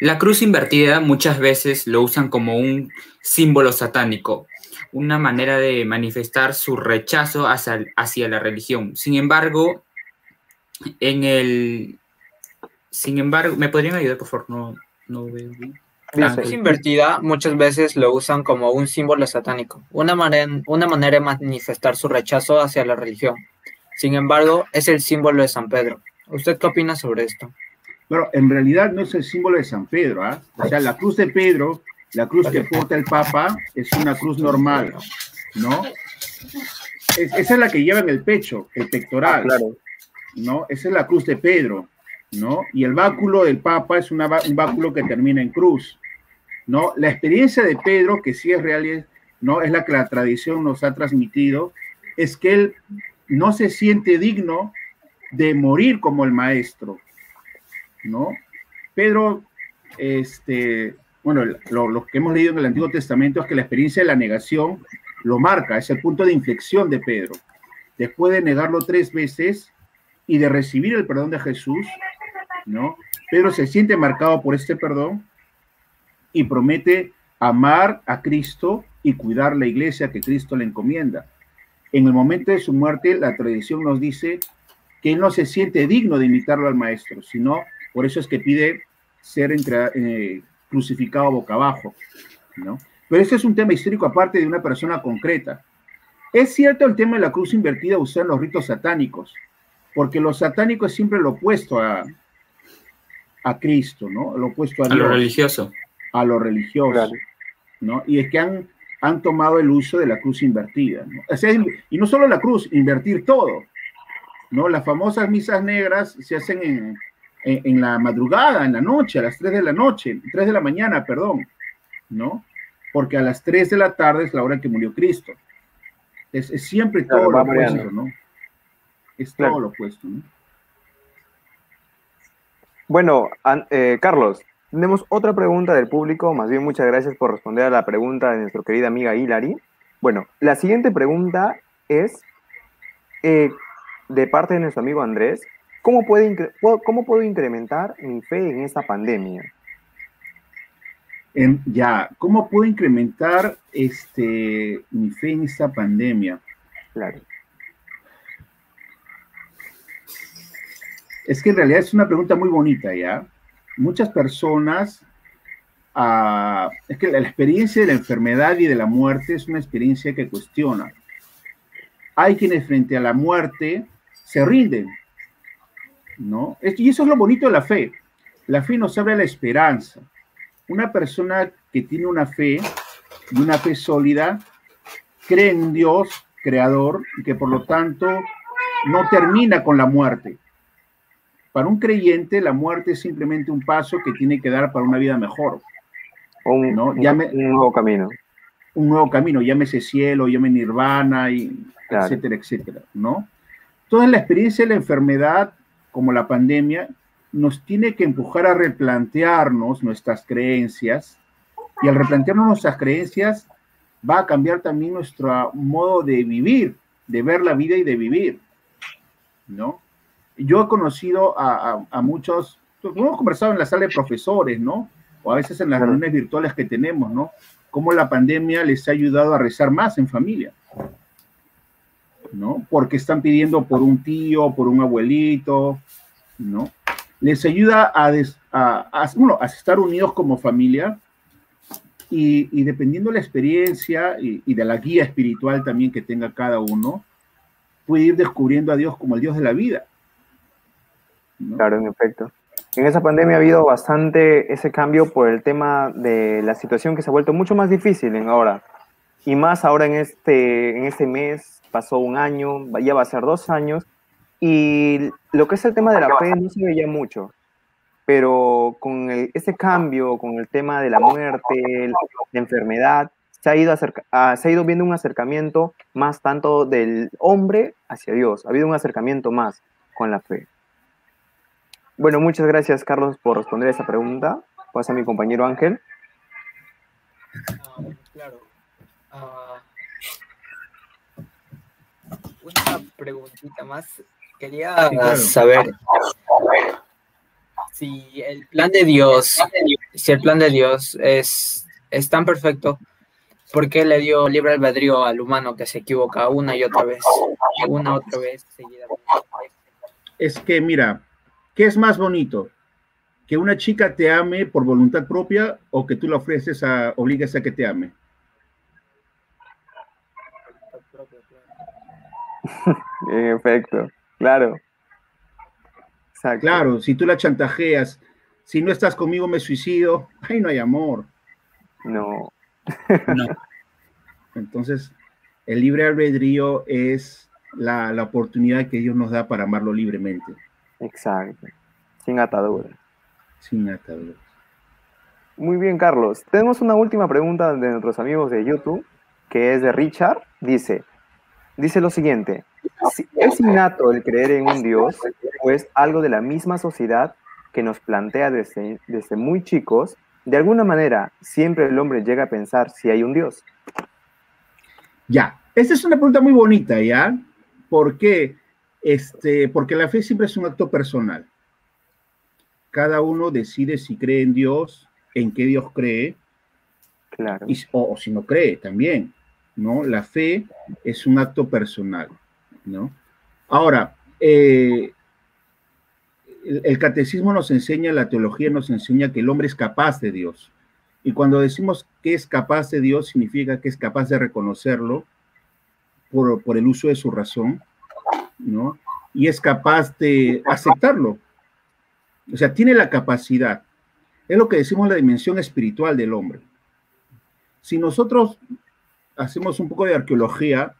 la cruz invertida muchas veces lo usan como un símbolo satánico, una manera de manifestar su rechazo hacia, hacia la religión. Sin embargo, en el... Sin embargo, ¿me podrían ayudar, por favor? No, no veo La cruz invertida muchas veces lo usan como un símbolo satánico, una manera, una manera de manifestar su rechazo hacia la religión. Sin embargo, es el símbolo de San Pedro. ¿Usted qué opina sobre esto? Bueno, en realidad no es el símbolo de San Pedro, ¿ah? O sea, la cruz de Pedro, la cruz que porta el Papa, es una cruz normal, ¿no? esa es la que lleva en el pecho, el pectoral. Ah, ¿no? Esa es la cruz de Pedro, ¿no? Y el báculo del Papa es un báculo que termina en cruz, ¿no? La experiencia de Pedro, que sí es real, ¿no? Es la que la tradición nos ha transmitido, es que él no se siente digno de morir como el maestro, ¿no? Pedro, este, bueno, lo, que hemos leído en el Antiguo Testamento es que la experiencia de la negación lo marca, es el punto de inflexión de Pedro. Después de negarlo tres veces y de recibir el perdón de Jesús, ¿no? Pedro se siente marcado por este perdón y promete amar a Cristo y cuidar la iglesia que Cristo le encomienda. En el momento de su muerte, la tradición nos dice que él no se siente digno de imitarlo al maestro, sino por eso es que pide ser eh, crucificado boca abajo, ¿no? Pero ese es un tema histórico aparte de una persona concreta. Es cierto el tema de la cruz invertida usada en los ritos satánicos, porque lo satánico es siempre lo opuesto a, a Cristo, ¿no? Lo opuesto a, a lo religioso. A lo religioso, ¿no? Y es que han, han tomado el uso de la cruz invertida, ¿no? y no solo la cruz, invertir todo, ¿no? Las famosas misas negras se hacen en, en, la madrugada, en la noche, a las 3 de la noche, 3 de la mañana, perdón, ¿no? Porque a las 3 de la tarde es la hora en que murió Cristo. Es, siempre todo lo opuesto, ¿no? Es todo lo opuesto, ¿no? Bueno, eh, Carlos, tenemos otra pregunta del público. Más bien, muchas gracias por responder a la pregunta de nuestra querida amiga Hilary. Bueno, la siguiente pregunta es eh, de parte de nuestro amigo Andrés. ¿Cómo, puede, ¿Cómo puedo incrementar mi fe en esta pandemia? ya, ¿cómo puedo incrementar este, mi fe en esta pandemia? Claro. Es que en realidad es una pregunta muy bonita, ¿ya? Muchas personas, ah, es que la, experiencia de la enfermedad y de la muerte es una experiencia que cuestiona. Hay quienes frente a la muerte se rinden, ¿no? Y eso es lo bonito de la fe. La fe nos abre la esperanza. Una persona que tiene una fe y una fe sólida cree en Dios, creador, y que por lo tanto no termina con la muerte. Para un creyente, la muerte es simplemente un paso que tiene que dar para una vida mejor. Un, ¿no? un, nuevo camino. Un nuevo camino, llámese cielo, llámese nirvana, y etcétera, etcétera, ¿no? Toda la experiencia de la enfermedad como la pandemia, nos tiene que empujar a replantearnos nuestras creencias y al replantearnos nuestras creencias va a cambiar también nuestro modo de vivir, de ver la vida y de vivir, ¿no? Yo he conocido a, muchos, hemos conversado en la sala de profesores, ¿no? O a veces en las reuniones virtuales que tenemos, ¿no? Cómo la pandemia les ha ayudado a rezar más en familia. ¿No? Porque están pidiendo por un tío, por un abuelito, ¿no? Les ayuda a, a, estar unidos como familia y, dependiendo de la experiencia y, de la guía espiritual también que tenga cada uno, puede ir descubriendo a Dios como el Dios de la vida. Claro, en efecto. En esa pandemia ha habido bastante ese cambio por el tema de la situación que se ha vuelto mucho más difícil en ahora. Y más ahora en este, en este mes pasó un año, ya va a ser dos años, y lo que es el tema de la fe no se veía mucho, pero con ese cambio, con el tema de la muerte, la enfermedad, se ha, ido ah, se ha ido viendo un acercamiento más tanto del hombre hacia Dios, ha habido un acercamiento más con la fe. Bueno, muchas gracias Carlos por responder esa pregunta. Pasa a mi compañero Ángel. Ah, claro. Ah, una preguntita más. Quería saber si el plan de Dios, si el plan de Dios es, es tan perfecto, ¿por qué le dio libre albedrío al humano que se equivoca una y otra vez? Una otra vez Es que, mira, ¿qué es más bonito? ¿Que una chica te ame por voluntad propia o que tú la ofreces a, obligas a que te ame? en efecto, claro. Claro, si tú la chantajeas, si no estás conmigo me suicido, ahí no hay amor. No. Entonces, El libre albedrío es la, la oportunidad que Dios nos da para amarlo libremente. Exacto, sin ataduras. Sin ataduras. Muy bien, Carlos. Tenemos una última pregunta de nuestros amigos de YouTube, que es de Richard. Dice, dice lo siguiente, ¿es innato el creer en un Dios o es algo de la misma sociedad que nos plantea desde, desde muy chicos? De alguna manera, siempre el hombre llega a pensar si hay un Dios. Ya, esta es una pregunta muy bonita, ¿ya? ¿Por qué? Este, porque la fe siempre es un acto personal. Cada uno decide si cree en Dios, en qué Dios cree, claro. o, si no cree también, ¿no? La fe es un acto personal, ¿no? Ahora, eh, el, el, catecismo nos enseña, la teología nos enseña que el hombre es capaz de Dios. Y cuando decimos que es capaz de Dios, significa que es capaz de reconocerlo por, por el uso de su razón, ¿no? Y es capaz de aceptarlo. O sea, tiene la capacidad. Es lo que decimos la dimensión espiritual del hombre. Si nosotros hacemos un poco de arqueología,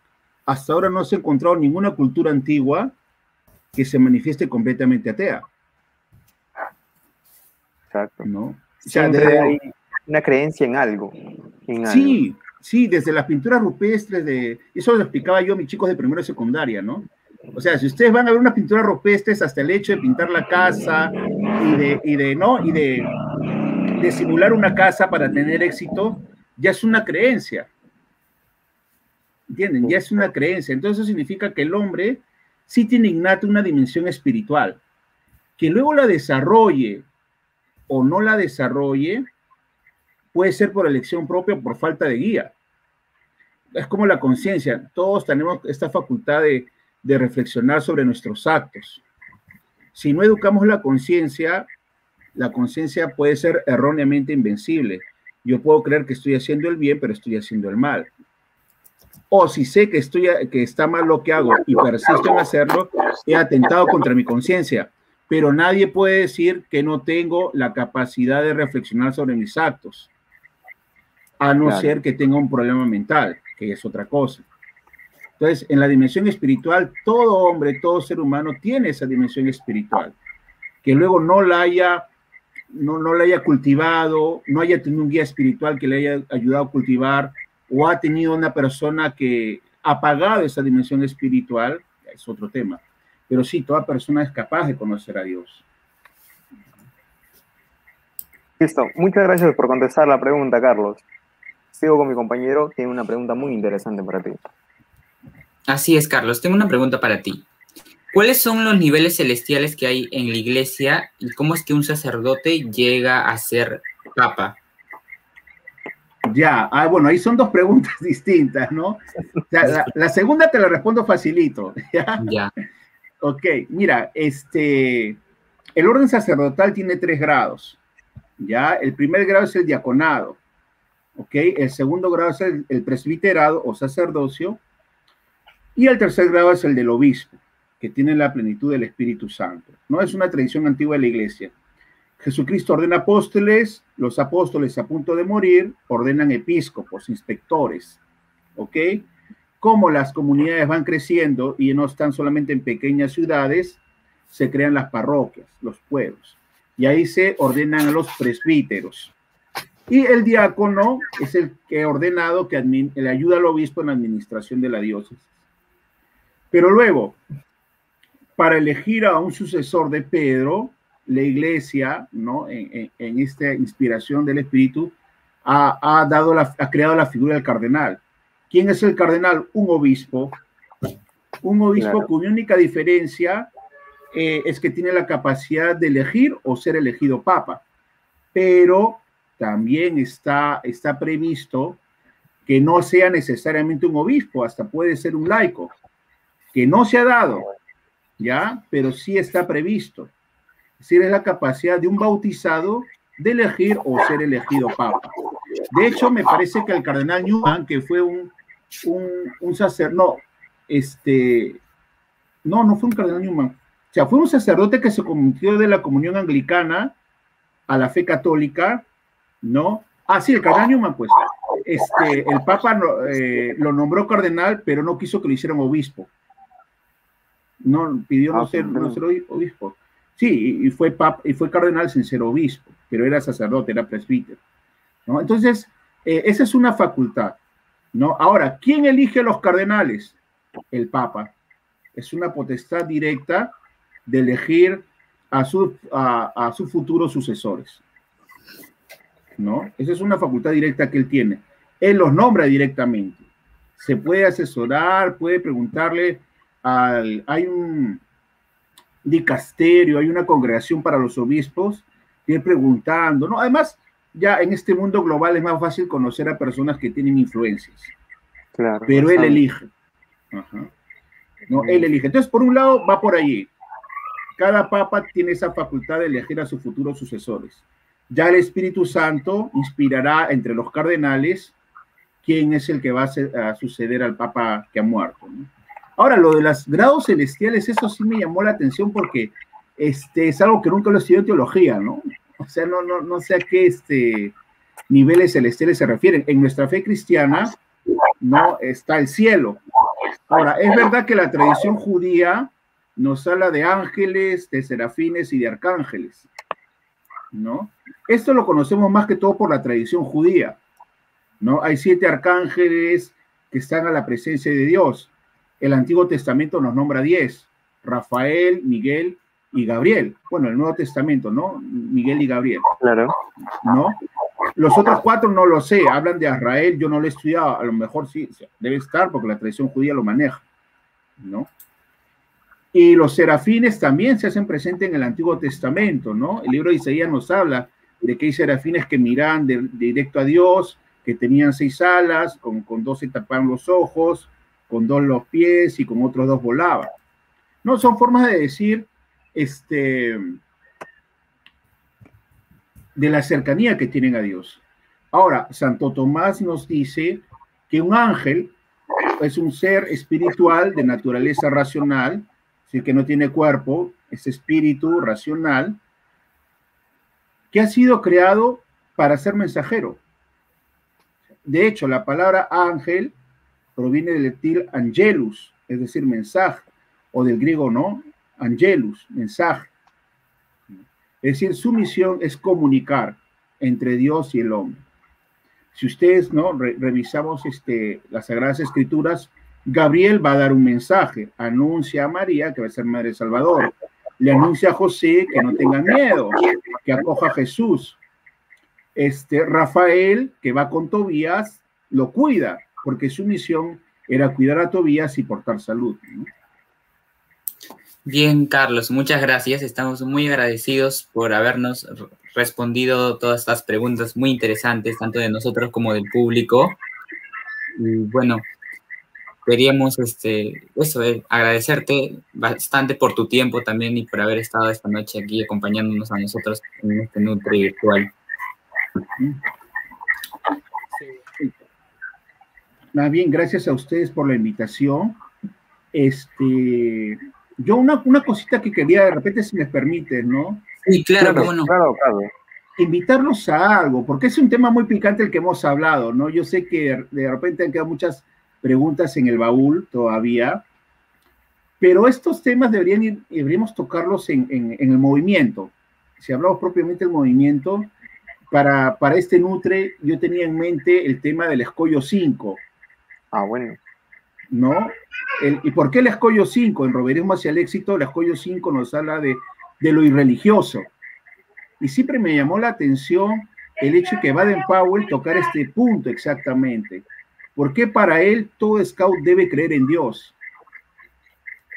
hasta ahora no se ha encontrado ninguna cultura antigua que se manifieste completamente atea. Exacto. ¿No? O sea, desde, hay una creencia en algo. En sí, algo. sí, desde las pinturas rupestres de. Eso lo explicaba yo a mis chicos de primero y secundaria, ¿no? O sea, si ustedes van a ver unas pinturas rupestres hasta el hecho de pintar la casa y de, y de ¿no? Y de, de simular una casa para tener éxito, ya es una creencia. ¿Entienden? Ya es una creencia. Entonces eso significa que el hombre sí tiene innata una dimensión espiritual. Que luego la desarrolle o no la desarrolle puede ser por elección propia o por falta de guía. Es como la conciencia. Todos tenemos esta facultad de, de reflexionar sobre nuestros actos. Si no educamos la conciencia, la conciencia puede ser erróneamente invencible. Yo puedo creer que estoy haciendo el bien, pero estoy haciendo el mal. O si sé que, estoy, que está mal lo que hago y persisto en hacerlo, he atentado contra mi conciencia. Pero nadie puede decir que no tengo la capacidad de reflexionar sobre mis actos, a no claro. ser que tenga un problema mental, que es otra cosa. Entonces, en la dimensión espiritual, todo hombre, todo ser humano tiene esa dimensión espiritual. Que luego no la haya, no, no la haya cultivado, no haya tenido un guía espiritual que le haya ayudado a cultivar, o ha tenido una persona que ha pagado esa dimensión espiritual, es otro tema. Pero sí, toda persona es capaz de conocer a Dios. Listo, muchas gracias por contestar la pregunta, Carlos. Sigo con mi compañero, tiene una pregunta muy interesante para ti. Así es, Carlos. Tengo una pregunta para ti. ¿Cuáles son los niveles celestiales que hay en la iglesia y cómo es que un sacerdote llega a ser papa? Ya, ah, bueno, ahí son dos preguntas distintas, ¿no? O sea, la, la, segunda te la respondo facilito. ¿ya? ya. Ok, mira, este, el orden sacerdotal tiene tres grados, ¿ya? El primer grado es el diaconado, ¿ok? El segundo grado es el, el presbiterado o sacerdocio, y el tercer grado es el del obispo, que tiene la plenitud del Espíritu Santo. No es una tradición antigua de la iglesia. Jesucristo ordena apóstoles, los apóstoles a punto de morir ordenan episcopos, inspectores, ¿ok? Como las comunidades van creciendo y no están solamente en pequeñas ciudades, se crean las parroquias, los pueblos, y ahí se ordenan a los presbíteros. Y el diácono es el que ordenado que le ayuda al obispo en la administración de la diócesis. Pero luego, para elegir a un sucesor de Pedro, la iglesia, ¿no? En, en, en esta inspiración del Espíritu, ha, ha, dado la, ha creado la figura del cardenal. ¿Quién es el cardenal? Un obispo. Un obispo claro. cuya única diferencia eh, es que tiene la capacidad de elegir o ser elegido papa. Pero también está, está previsto que no sea necesariamente un obispo, hasta puede ser un laico que no se ha dado, ¿ya? Pero sí está previsto. Es decir, es la capacidad de un bautizado de elegir o ser elegido papa. De hecho, me parece que el cardenal Newman, que fue un, un, un sacerdote, no, este, no, no fue un cardenal Newman, o sea, fue un sacerdote que se convirtió de la comunión anglicana a la fe católica, ¿no? Ah, sí, el cardenal Newman, pues, este, el Papa eh, lo nombró cardenal, pero no quiso que lo hicieran obispo. No, pidió no, ah, ser, no ser obispo. Sí, y fue, pap, y fue cardenal sin ser obispo, pero era sacerdote, era presbítero. ¿no? Entonces, eh, esa es una facultad. ¿no? Ahora, ¿quién elige a los cardenales? El Papa. Es una potestad directa de elegir a, a, sus futuros sucesores. ¿no? Esa es una facultad directa que él tiene. Él los nombra directamente. Se puede asesorar, puede preguntarle al... Hay un dicasterio, hay una congregación para los obispos, que preguntando, ¿no? Además, ya en este mundo global es más fácil conocer a personas que tienen influencias. Claro, pero él elige. No, él elige. Entonces, por un lado, va por allí. Cada papa tiene esa facultad de elegir a sus futuros sucesores. Ya el Espíritu Santo inspirará entre los cardenales quién es el que va a, suceder al papa que ha muerto. Ahora, lo de los grados celestiales, eso sí me llamó la atención porque este, es algo que nunca lo estudiado en teología, ¿no? O sea, no, no, no sé a qué este, niveles celestiales se refieren. En nuestra fe cristiana no está el cielo. Ahora, es verdad que la tradición judía nos habla de ángeles, de serafines y de arcángeles, ¿no? Esto lo conocemos más que todo por la tradición judía, ¿no? Hay siete arcángeles que están a la presencia de Dios. El Antiguo Testamento nos nombra diez, Rafael, Miguel, y Gabriel. Bueno, el Nuevo Testamento, ¿no? Miguel y Gabriel. Claro. ¿No? Los otros cuatro no lo sé, hablan de Israel, yo no lo he estudiado, a lo mejor sí, debe estar porque la tradición judía lo maneja, ¿no? Y los serafines también se hacen presentes en el Antiguo Testamento, ¿no? El libro de Isaías nos habla de que hay serafines que miran directo a Dios, que tenían seis alas, con, con dos se tapaban los ojos, con dos los pies y con otros dos volaban. No, son formas de decir este, de la cercanía que tienen a Dios. Ahora, Santo Tomás nos dice que un ángel es un ser espiritual de naturaleza racional, es que no tiene cuerpo, es espíritu racional, que ha sido creado para ser mensajero. De hecho, la palabra ángel proviene del latín angelus, es decir, mensaje, o del griego no, angelus, mensaje. Es decir, su misión es comunicar entre Dios y el hombre. Si ustedes no revisamos este, las Sagradas Escrituras, Gabriel va a dar un mensaje, anuncia a María que va a ser Madre Salvador, le anuncia a José que no tenga miedo, que acoja a Jesús. Este Rafael, que va con Tobías, lo cuida, porque su misión era cuidar a Tobías y portar salud. Bien, Carlos, muchas gracias. Estamos muy agradecidos por habernos respondido todas estas preguntas muy interesantes, tanto de nosotros como del público. Y bueno, queríamos este, eso, eh, agradecerte bastante por tu tiempo también y por haber estado esta noche aquí acompañándonos a nosotros en este Nutri virtual. Más bien, gracias a ustedes por la invitación. Este, yo una, una cosita que quería, de repente, si me permite, ¿no? Sí, claro, claro, claro, claro. Invitarlos a algo, porque es un tema muy picante el que hemos hablado, ¿no? Yo sé que de repente han quedado muchas preguntas en el baúl todavía, pero estos temas deberían ir, deberíamos tocarlos en, en, el movimiento. Si hablamos propiamente del movimiento, para, para este Nutre yo tenía en mente el tema del escollo 5. Ah, bueno. ¿no? ¿Y por qué el escollo 5? En Roberismo hacia el éxito, el escollo 5 nos habla de, lo irreligioso. Y siempre me llamó la atención el hecho de que Baden-Powell tocar este punto exactamente. ¿Por qué para él todo scout debe creer en Dios?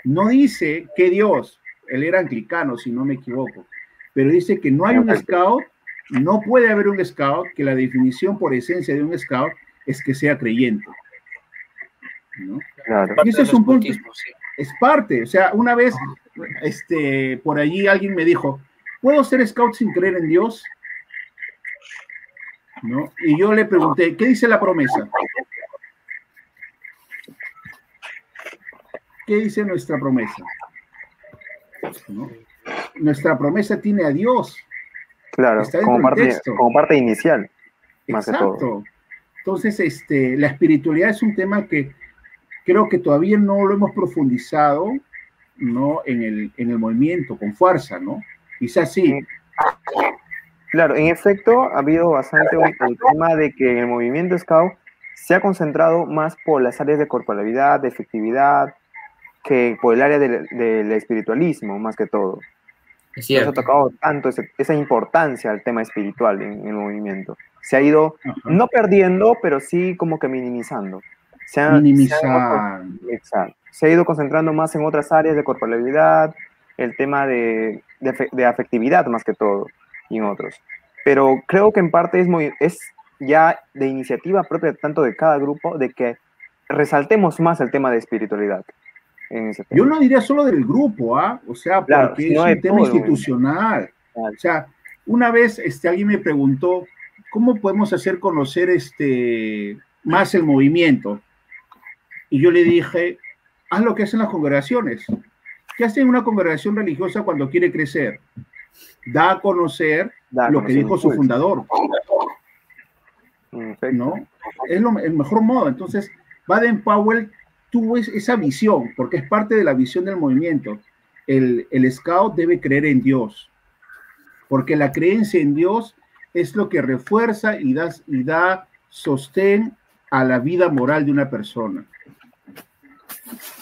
No dice que Dios, él era anglicano, si no me equivoco, pero dice que no hay un scout, no puede haber un scout, que la definición por esencia de un scout es que sea creyente. Y ese es un punto, es parte, o sea, una vez, este, por allí alguien me dijo, ¿puedo ser scout sin creer en Dios? ¿No? Y yo le pregunté, ¿qué dice la promesa? ¿Qué dice nuestra promesa? Nuestra promesa tiene a Dios. Claro, como parte, como parte, inicial. Exacto. Entonces, este, la espiritualidad es un tema que creo que todavía no lo hemos profundizado, ¿no? En el, en el movimiento, con fuerza, ¿no? Quizás sí. Claro, en efecto, ha habido bastante un, el tema de que el movimiento Scout se ha concentrado más por las áreas de corporalidad, de efectividad, que por el área del, espiritualismo, más que todo. Es cierto. ha tocado tanto esa importancia al tema espiritual en, el movimiento. Se ha ido, no perdiendo, pero sí como que minimizando. Se ha, minimizando. exacto. Se ha ido concentrando más en otras áreas de corporalidad, el tema de, de, afectividad más que todo, y en otros. Pero creo que en parte es, muy, es ya de iniciativa propia tanto de cada grupo de que resaltemos más el tema de espiritualidad. Yo no diría solo del grupo, ¿ah? O sea, porque es un tema institucional. O sea, una vez este, alguien me preguntó, ¿cómo podemos hacer conocer este, más el movimiento? Y yo le dije, haz lo que hacen las congregaciones. ¿Qué hace una congregación religiosa cuando quiere crecer? Da a conocer lo que dijo su fundador. ¿No? Es lo, el mejor modo. Entonces, Baden Powell tuvo esa visión, porque es parte de la visión del movimiento. El, el scout debe creer en Dios, porque la creencia en Dios es lo que refuerza y da, y da sostén a la vida moral de una persona.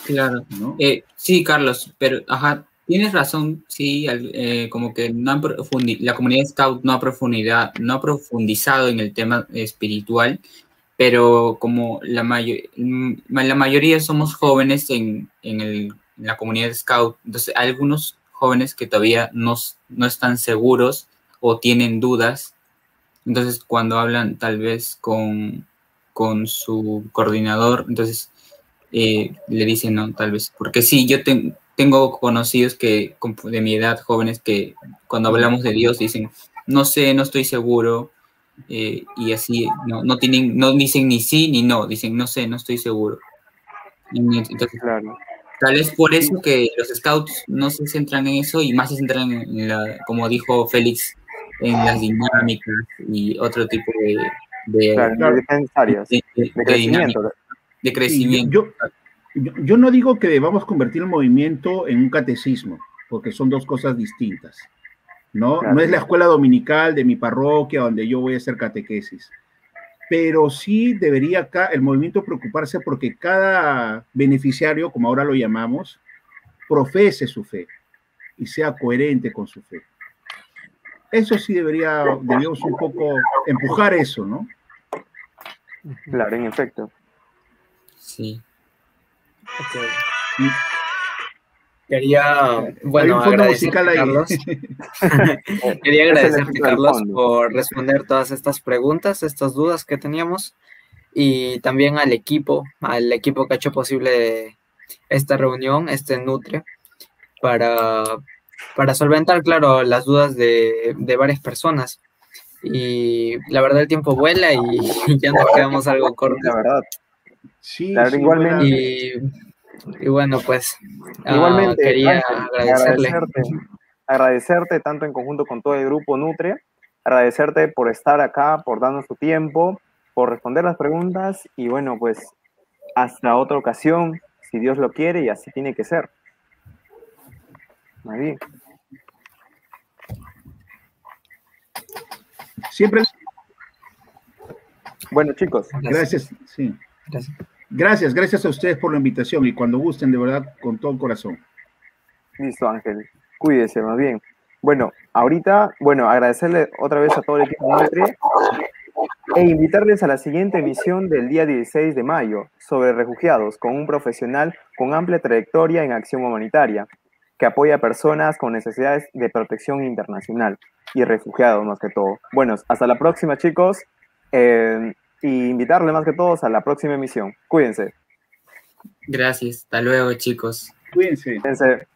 Claro. Eh, sí, Carlos, pero ajá, tienes razón, sí, eh, como que no la comunidad scout no ha, profundidad, no ha profundizado en el tema espiritual, pero como la, mm, la mayoría somos jóvenes en, la comunidad scout, entonces hay algunos jóvenes que todavía no, no están seguros o tienen dudas, entonces cuando hablan tal vez con, con su coordinador, entonces eh, le dicen no, tal vez, porque sí, yo tengo conocidos que de mi edad, jóvenes, que cuando hablamos de Dios dicen, no sé, no estoy seguro, eh, y así no, no, tienen, no dicen ni sí ni no, dicen no sé, no estoy seguro. Tal vez por eso que los scouts no se centran en eso y más se centran en la, como dijo Félix, en las dinámicas y otro tipo de, de, de, crecimiento. Yo, yo no digo que debamos convertir el movimiento en un catecismo, porque son dos cosas distintas. ¿no? No es la escuela dominical de mi parroquia donde yo voy a hacer catequesis. Pero sí debería acá el movimiento preocuparse porque cada beneficiario, como ahora lo llamamos, profese su fe y sea coherente con su fe. Eso sí debería, deberíamos un poco empujar eso, ¿no? Claro, en efecto. Sí. Quería, bueno, agradecerte, Carlos. Quería agradecerte, Carlos, por responder todas estas preguntas, estas dudas que teníamos y también al equipo, al equipo que ha hecho posible esta reunión, este Nutre, para, para solventar, claro, las dudas de, varias personas. Y la verdad el tiempo vuela y, ya nos quedamos algo cortos. La verdad. Sí, igualmente. Y, y bueno, pues ah, igualmente quería agradecerte, agradecerte tanto en conjunto con todo el grupo Nutria, agradecerte por estar acá, por darnos tu tiempo, por responder las preguntas y bueno, pues hasta otra ocasión, si Dios lo quiere y así tiene que ser. Muy bien. Siempre. Bueno, chicos. Gracias. Sí. Gracias. Gracias, gracias a ustedes por la invitación y cuando gusten, de verdad, con todo el corazón. Listo, Ángel. Cuídese más bien. Bueno, ahorita, bueno, agradecerle otra vez a todo el equipo Nutri e invitarles a la siguiente emisión del día 16 de mayo sobre refugiados con un profesional con amplia trayectoria en acción humanitaria que apoya a personas con necesidades de protección internacional y refugiados más que todo. Bueno, hasta la próxima chicos. Eh, y invitarle más que todos a la próxima emisión. Cuídense. Gracias, hasta luego chicos. Cuídense. Cuídense.